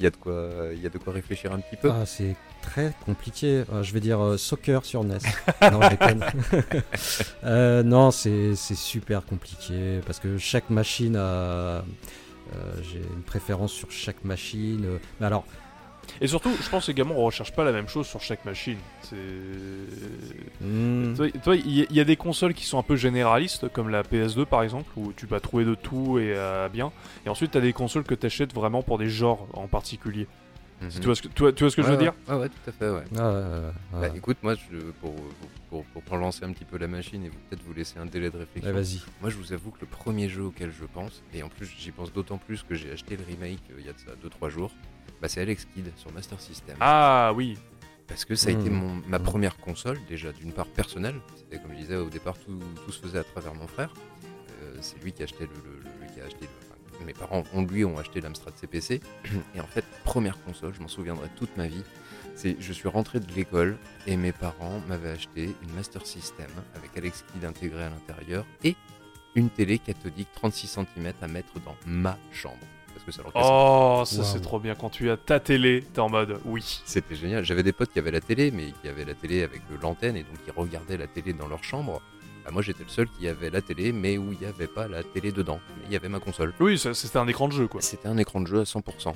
il y a de quoi, il y a de quoi réfléchir un petit peu. Ah, c'est très compliqué. Euh, je vais dire euh, soccer sur NES. non, je déconne. Euh, non, c'est c'est super compliqué parce que chaque machine a. euh, J'ai une préférence sur chaque machine. euh, Mais alors, Et surtout, je pense également on recherche pas la même chose sur chaque machine. C'est. hmm, Toi, il y, a- il y a des consoles qui sont un peu généralistes, comme la PS2 par exemple, où tu vas trouver de tout et euh, bien. Et ensuite, tu as des consoles que tu achètes vraiment pour des genres en particulier. Mhm. Tu, vois ce que, tu vois- tu vois ce que je veux Ouais, dire ouais, ouais, tout à fait, ouais. ah, ouais, ouais, ouais. Bah, écoute, moi, je, pour, pour, pour, pour relancer un petit peu la machine et peut-être vous laisser un délai de réflexion. Ouais, vas-y. Moi, je vous avoue que le premier jeu auquel je pense, et en plus, j'y pense d'autant plus que j'ai acheté le remake euh, il y a de ça 2-3 jours, bah, c'est Alex Kidd sur Master System. Ah oui. Parce que ça a été Mmh. mon, ma Mmh. première console, déjà d'une part personnelle. C'était comme je disais au départ, tout, tout se faisait à travers mon frère. Euh, c'est lui qui achetait le, le- le- lui qui a acheté le- mes parents ont lui ont acheté l'Amstrad CPC. Et en fait, première console, je m'en souviendrai toute ma vie. C'est, je suis rentré de l'école et mes parents m'avaient acheté une Master System avec Alex Kidd intégré à l'intérieur et une télé cathodique 36 cm à mettre dans ma chambre. parce que ça leur. Oh, ça c'est trop bien. Quand tu as ta télé, t'es en mode oui. C'était génial. J'avais des potes qui avaient la télé, mais qui avaient la télé avec l'antenne et donc qui regardaient la télé dans leur chambre. Bah, moi, j'étais le seul qui avait la télé, mais où il n'y avait pas la télé dedans. Mais il y avait ma console. Oui, c'était un écran de jeu quoi. C'était un écran de jeu à 100%.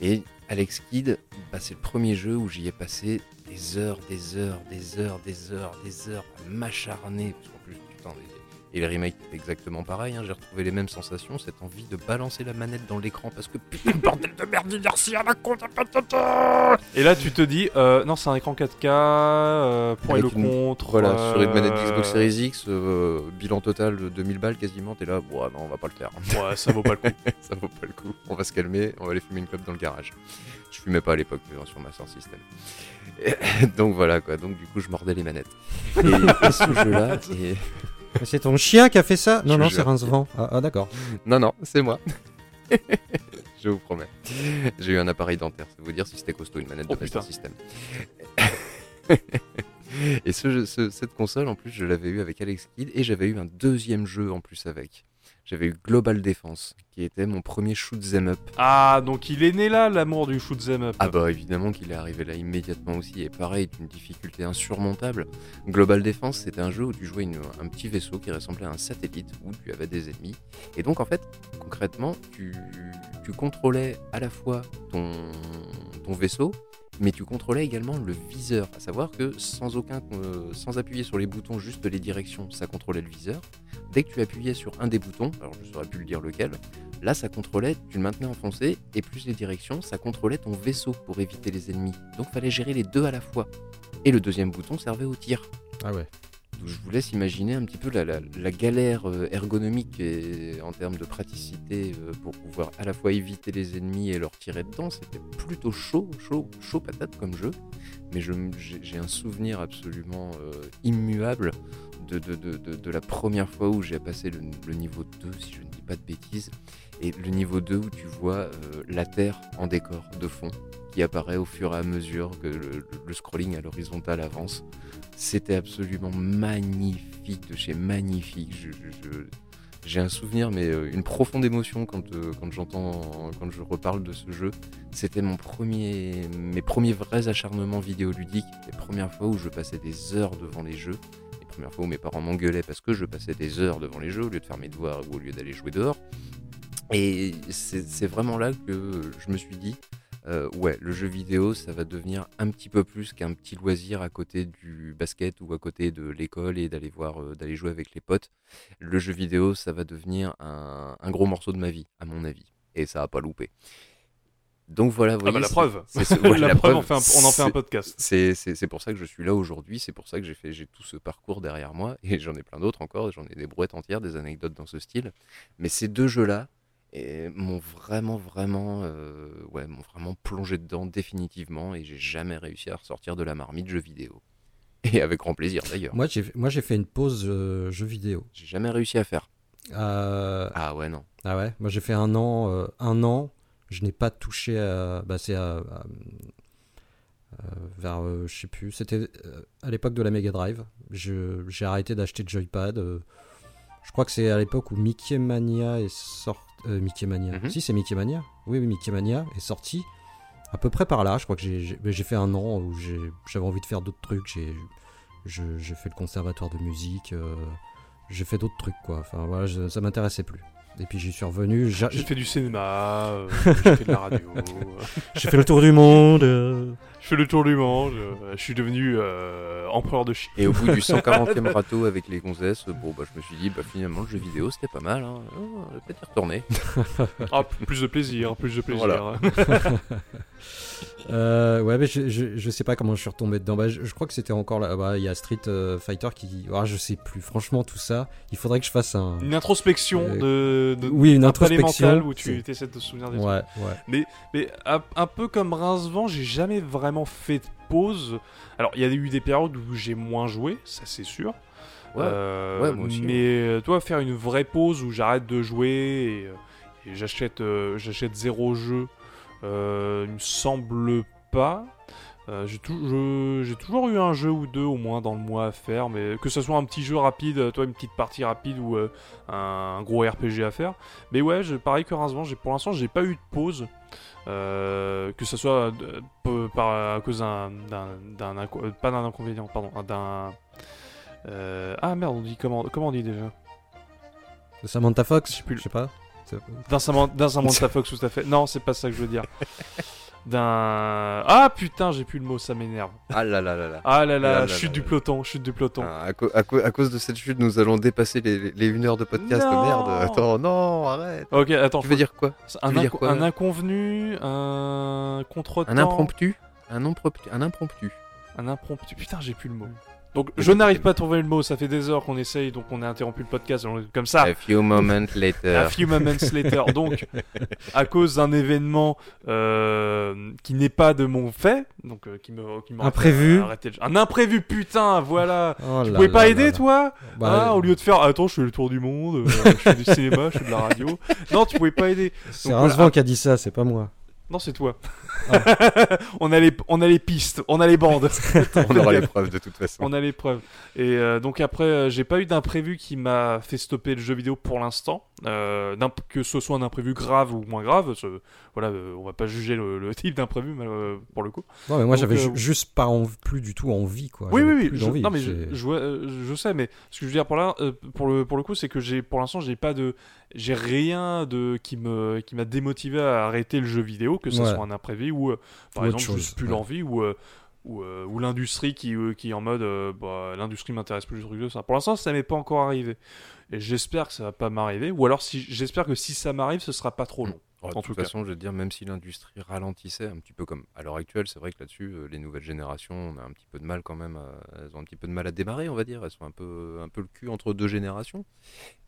Et Alex Kidd, bah, c'est le premier jeu où j'y ai passé des heures, des heures, des heures, des heures, des heures à m'acharner. Parce qu'en plus, putain, et- et le remake est exactement pareil. hein, J'ai retrouvé les mêmes sensations, cette envie de balancer la manette dans l'écran parce que putain, bordel de merde d'inertie à la con, t'as pas de tata Et là, tu te dis, euh, non, c'est un écran 4K, euh, pour et le une- contre. Voilà, euh, sur une manette Xbox Series X, euh, bilan total de 2000 balles quasiment, t'es là, bon, ah non, on va pas le faire. Ouais, ça vaut pas le coup. ça vaut pas le coup. On va se calmer, on va aller fumer une clope dans le garage. Je fumais pas à l'époque sur Master System. Et- donc voilà quoi, donc du coup je mordais les manettes. Et, et ce jeu-là, et- Mais C'est ton chien qui a fait ça Non, non, c'est Rincevent. Ah, ah, d'accord. non non, c'est moi. Je vous promets. J'ai eu un appareil dentaire, veut vous dire si c'était costaud une manette Oh, de Master. System. et ce, jeu- ce- cette console en plus je l'avais eu avec Alex Kidd et j'avais eu un deuxième jeu en plus avec. J'avais eu Global Defense qui était mon premier shoot 'em up Ah, donc il est né là, l'amour du shoot 'em up. Ah bah évidemment qu'il est arrivé là immédiatement aussi et pareil d'une difficulté insurmontable. Global Defense c'était un jeu où tu jouais une- un petit vaisseau qui ressemblait à un satellite où tu avais des ennemis et donc en fait concrètement tu, tu contrôlais à la fois ton, ton vaisseau mais tu contrôlais également le viseur, à savoir que sans aucun, euh, sans appuyer sur les boutons, juste les directions, ça contrôlait le viseur. Dès que tu appuyais sur un des boutons, alors je saurais plus le dire lequel, Là, ça contrôlait, tu le maintenais enfoncé, et plus les directions, ça contrôlait ton vaisseau pour éviter les ennemis. Donc, fallait gérer les deux à la fois. Et le deuxième bouton servait au tir. Ah ouais. Je vous laisse imaginer un petit peu la, galère euh, ergonomique et en termes de praticité euh, pour pouvoir à la fois éviter les ennemis et leur tirer dedans. C'était plutôt chaud, chaud, chaud patate comme jeu. Mais j'ai un souvenir absolument euh, immuable de, la première fois où j'ai passé le, le niveau 2, si je ne dis pas de bêtises. Et le niveau 2 où tu vois la Terre en décor de fond qui apparaît au fur et à mesure que le scrolling à l'horizontale avance. C'était absolument magnifique de chez magnifique. J'ai un souvenir, mais euh, une profonde émotion quand, euh, quand j'entends, quand je reparle de ce jeu. C'était mon premier, mes premiers vrais acharnements vidéoludiques, les premières fois où je passais des heures devant les jeux, les premières fois où mes parents m'engueulaient parce que je passais des heures devant les jeux au lieu de faire mes devoirs ou au lieu d'aller jouer dehors. Et c'est vraiment là que je me suis dit, euh, ouais, le jeu vidéo, ça va devenir un petit peu plus qu'un petit loisir à côté du basket ou à côté de l'école et d'aller voir, euh, d'aller jouer avec les potes. Le jeu vidéo, ça va devenir un, un gros morceau de ma vie, à mon avis. Et ça a pas loupé. Donc voilà, vous Ah bah la preuve. c'est ce- ouais, la, la preuve, on, fait un- on en fait un podcast. c'est pour ça que je suis là aujourd'hui, c'est pour ça que j'ai fait j'ai tout ce parcours derrière moi et j'en ai plein d'autres encore, j'en ai des brouettes entières, des anecdotes dans ce style. Mais ces deux jeux-là eh, m'ont vraiment vraiment euh, ouais m'ont vraiment plongé dedans définitivement et j'ai jamais réussi à ressortir de la marmite jeux vidéo. Et avec grand plaisir d'ailleurs. Moi, j'ai moi, j'ai fait une pause euh, jeu vidéo. J'ai jamais réussi à faire. Euh, Ah ouais non. Ah ouais, moi j'ai fait un an, euh, un an, je n'ai pas touché à, bah c'est à, à- vers, je sais plus, c'était à l'époque de la Mega Drive. Je- J'ai arrêté d'acheter de joypad. je crois que c'est à l'époque où Mickey Mania est sorti. Mickey Mania. Mhm. Si c'est Mickey Mania. Oui, oui, Mickey Mania est sorti. À peu près par là, je crois que j'ai- fait un an où j'ai- j'avais envie de faire d'autres trucs. J'ai fait le conservatoire de musique. euh, j'ai fait d'autres trucs quoi. Enfin voilà, je- ça m'intéressait plus. Et puis j'y suis revenu. j'a- J'ai fait du cinéma, euh, j'ai fait de la radio, euh, J'ai fait le tour du monde. Je fais le tour du monde, euh, je suis devenu euh, empereur de Chine. Et au bout du 140e râteau avec les gonzesses, bon bah je me suis dit bah finalement le jeu vidéo c'était pas mal, hein. Oh, on va peut-être y retourner. Ah, plus de plaisir, plus de plaisir. Voilà. Euh, ouais, mais je, je, je sais pas comment je suis retombé dedans. Bah, je, je crois que c'était encore là. Bah, il y a Street euh, Fighter qui. Ah, je sais plus. Franchement, tout ça, il faudrait que je fasse un. Une introspection Euh, de, de Oui, une un introspection. où tu essaies de te souvenir des Ouais, trucs. ouais. Mais un, un peu comme Rincevent, j'ai jamais vraiment fait de pause. Alors, il y a eu des périodes où j'ai moins joué, ça c'est sûr. Ouais. Euh, ouais, moi aussi, Mais euh, toi, faire une vraie pause où j'arrête de jouer et, euh, et j'achète, euh, j'achète zéro jeu, euh, il me semble pas. Euh, j'ai toujours eu un jeu ou deux au moins dans le mois à faire, mais que ce soit un petit jeu rapide, euh, toi une petite partie rapide ou euh, un gros RPG à faire. Mais ouais, je, pareil que Rincevent, pour l'instant j'ai pas eu de pause. Euh, que ce soit par, à cause d'un, d'un, d'un pas d'un inconvénient, pardon, d'un euh, ah merde, on dit comment, comment on dit déjà? Samantha Fox Je sais plus. Je sais pas. D'un d'un Samantha Fox, tout à fait. Non, c'est pas ça que je veux dire. D'un. Ah putain, j'ai plus le mot, ça m'énerve. Ah là là là là. Ah là Ah là, là chute là du peloton, chute du peloton. Ah, à, co- à co- à cause de cette chute, nous allons dépasser les, les une heure de podcast. Non. Merde. Attends, non, arrête. Ok, attends, Tu veux dire quoi? un, veux dire inco- quoi, un inconvenu, un contretemps. Un impromptu? Un impromptu Un impromptu. Un impromptu. Putain, j'ai plus le mot. Donc, je n'arrive pas à trouver le mot, ça fait des heures qu'on essaye, donc on a interrompu le podcast, comme ça. A few moments later. A few moments later. Donc, à cause d'un événement euh, qui n'est pas de mon fait, donc euh, qui me, qui Imprévu. jeu. Un imprévu, putain, voilà. Oh Tu pouvais là pas là aider, là. toi Bah, Ah, Au lieu de faire, attends, je fais le tour du monde, euh, je fais du cinéma, je fais de la radio. Non, tu pouvais pas aider. C'est voilà. qui a dit ça, c'est pas moi. Non, c'est toi. Ah. on, a les, on a les pistes, on a les bandes. On aura les preuves de toute façon. On a les preuves. Et euh, donc après, euh, j'ai pas eu d'imprévu qui m'a fait stopper le jeu vidéo pour l'instant. Euh, que ce soit un imprévu grave ou moins grave, ce- voilà, euh, on va pas juger le, le type d'imprévu pour le coup. Non, mais moi j'avais ju- juste pas plus du tout envie quoi. oui, oui, oui. je- non mais je, sais, mais ce que je veux dire pour là, pour le pour le coup, c'est que j'ai pour l'instant j'ai pas de, j'ai rien de qui me qui m'a démotivé à arrêter le jeu vidéo, que ce Ouais. soit un imprévu ou euh, par Ou exemple chose, juste plus ouais. l'envie ou euh, ou, euh, ou l'industrie qui, euh, qui est en mode euh, bah, l'industrie m'intéresse plus que ça. Pour l'instant, ça m'est pas encore arrivé. Et j'espère que ça va pas m'arriver. Ou alors, si, j'espère que si ça m'arrive, ce sera pas trop long. Oh, de En toute tout cas. façon, je veux dire, même si l'industrie ralentissait un petit peu comme à l'heure actuelle, c'est vrai que là-dessus, euh, les nouvelles générations, on a un petit peu de mal quand même. à- elles ont un petit peu de mal à démarrer, on va dire. Elles sont un peu, un peu le cul entre deux générations.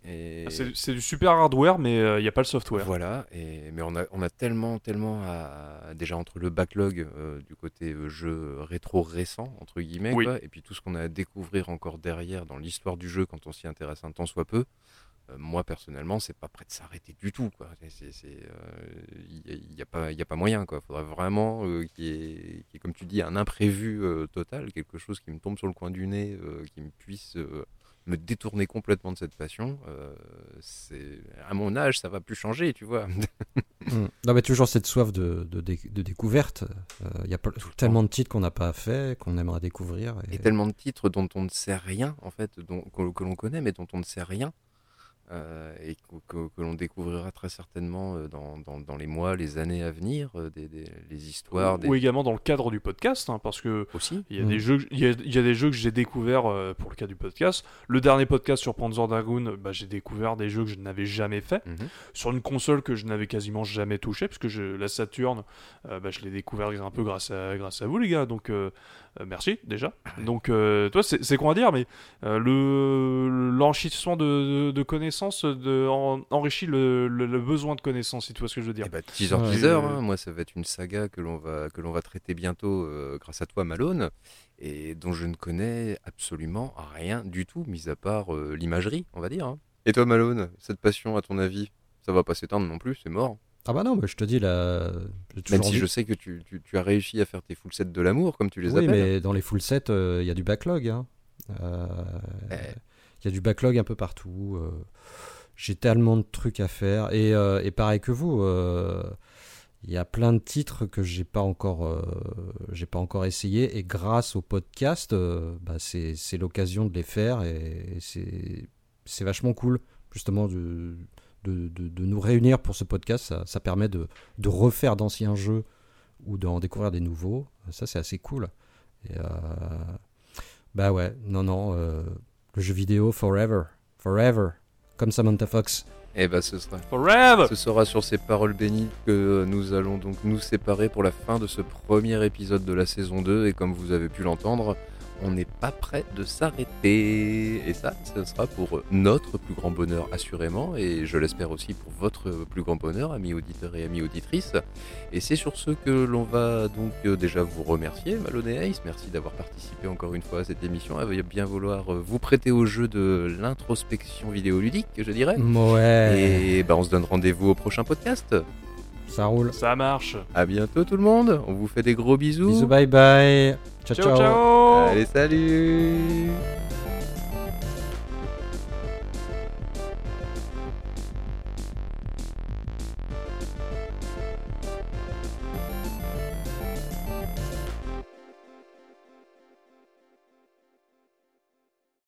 Et Ah, C'est, du super hardware, mais il n'y a pas le software. voilà. Et mais on a, on a tellement, tellement à, déjà entre le backlog euh, du côté euh, jeu rétro récent entre guillemets, Oui. quoi, et puis tout ce qu'on a à découvrir encore derrière dans l'histoire du jeu quand on s'y intéresse un temps soit peu. Euh, moi personnellement, c'est pas prêt de s'arrêter du tout. quoi. C'est- c'est- euh, Il n'y a, pas- il y a pas moyen. Il faudrait vraiment euh, qu'il y, ait, qu'il y ait, comme tu dis, un imprévu euh, total, quelque chose qui me tombe sur le coin du nez, euh, qui me puisse euh, me détourner complètement de cette passion. Euh, c'est à mon âge, ça va plus changer, tu vois. Mm. Non, mais toujours cette soif de, de, dé- de découverte. Il y a tellement de titres qu'on n'a pas fait, qu'on aimerait découvrir. Et... Et tellement de titres dont on ne sait rien, en fait, dont, que, que l'on connaît, mais dont on ne sait rien. Euh, et que, que- que l'on découvrira très certainement euh, dans, dans- dans les mois, les années à venir, euh, des, des- les histoires, des... Ou également dans le cadre du podcast, hein, parce que aussi. il y, a Mm. des jeux, il, y a, il y a des jeux que j'ai découverts euh, pour le cas du podcast. Le dernier podcast sur Panzer Dragoon, bah, j'ai découvert des jeux que je n'avais jamais fait. Mhm. sur une console que je n'avais quasiment jamais touchée, parce que je, la Saturn, euh, bah, je l'ai découvert un peu grâce à, grâce à vous, les gars. Donc, merci déjà. Donc, euh, toi, c'est c'est con à dire, mais euh, le l'enrichissement de, de- de connaissances de, en- enrichit le, le- le besoin de connaissances, si tu vois ce que je veux dire. Bah, teaser, Ouais. teaser, Euh, hein. moi ça va être une saga que l'on va, que l'on va traiter bientôt euh, grâce à toi Malone, et dont je ne connais absolument rien du tout, mis à part euh, l'imagerie, on va dire. hein. Et toi Malone, cette passion à ton avis, ça va pas s'éteindre non plus, c'est mort. Ah bah non, mais je te dis là. Même si je sais que tu, tu- tu as réussi à faire tes full sets de l'amour, comme tu les Oui, appelles. mais dans les full sets, euh, il y a du backlog. hein. Euh, Il Eh. y a du backlog un peu partout. euh, J'ai tellement de trucs à faire. Et, et pareil que vous, il y a plein de titres que j'ai pas encore, euh, j'ai pas encore essayé. Et grâce au podcast, euh, bah, c'est l'occasion de les faire. Et c'est c'est vachement cool, justement, de, de, de- de nous réunir pour ce podcast. Ça, ça permet de, de refaire d'anciens jeux ou d'en découvrir des nouveaux. Ça, c'est assez cool. Et, euh, bah ouais, non, non, euh, le jeu vidéo forever, forever, comme Samantha Fox. Eh ben ce sera, Forever ce sera sur ces paroles bénies que nous allons donc nous séparer pour la fin de ce premier épisode de la saison 2. Et comme vous avez pu l'entendre, on n'est pas prêt de s'arrêter. Et ça, ce sera pour notre plus grand bonheur assurément, et je l'espère aussi pour votre plus grand bonheur, amis auditeurs et amis auditrices. Et c'est sur ce que l'on va donc euh, déjà vous remercier, Malone et Ace. Merci d'avoir participé encore une fois à cette émission. Elle va bien vouloir euh, vous prêter au jeu de l'introspection vidéoludique, je dirais. Ouais. Et bah, on se donne rendez-vous au prochain podcast. Ça roule. Ça marche. À bientôt tout le monde. On vous fait des gros bisous. Bisous, bye bye. Ciao. ciao. ciao. Allez, salut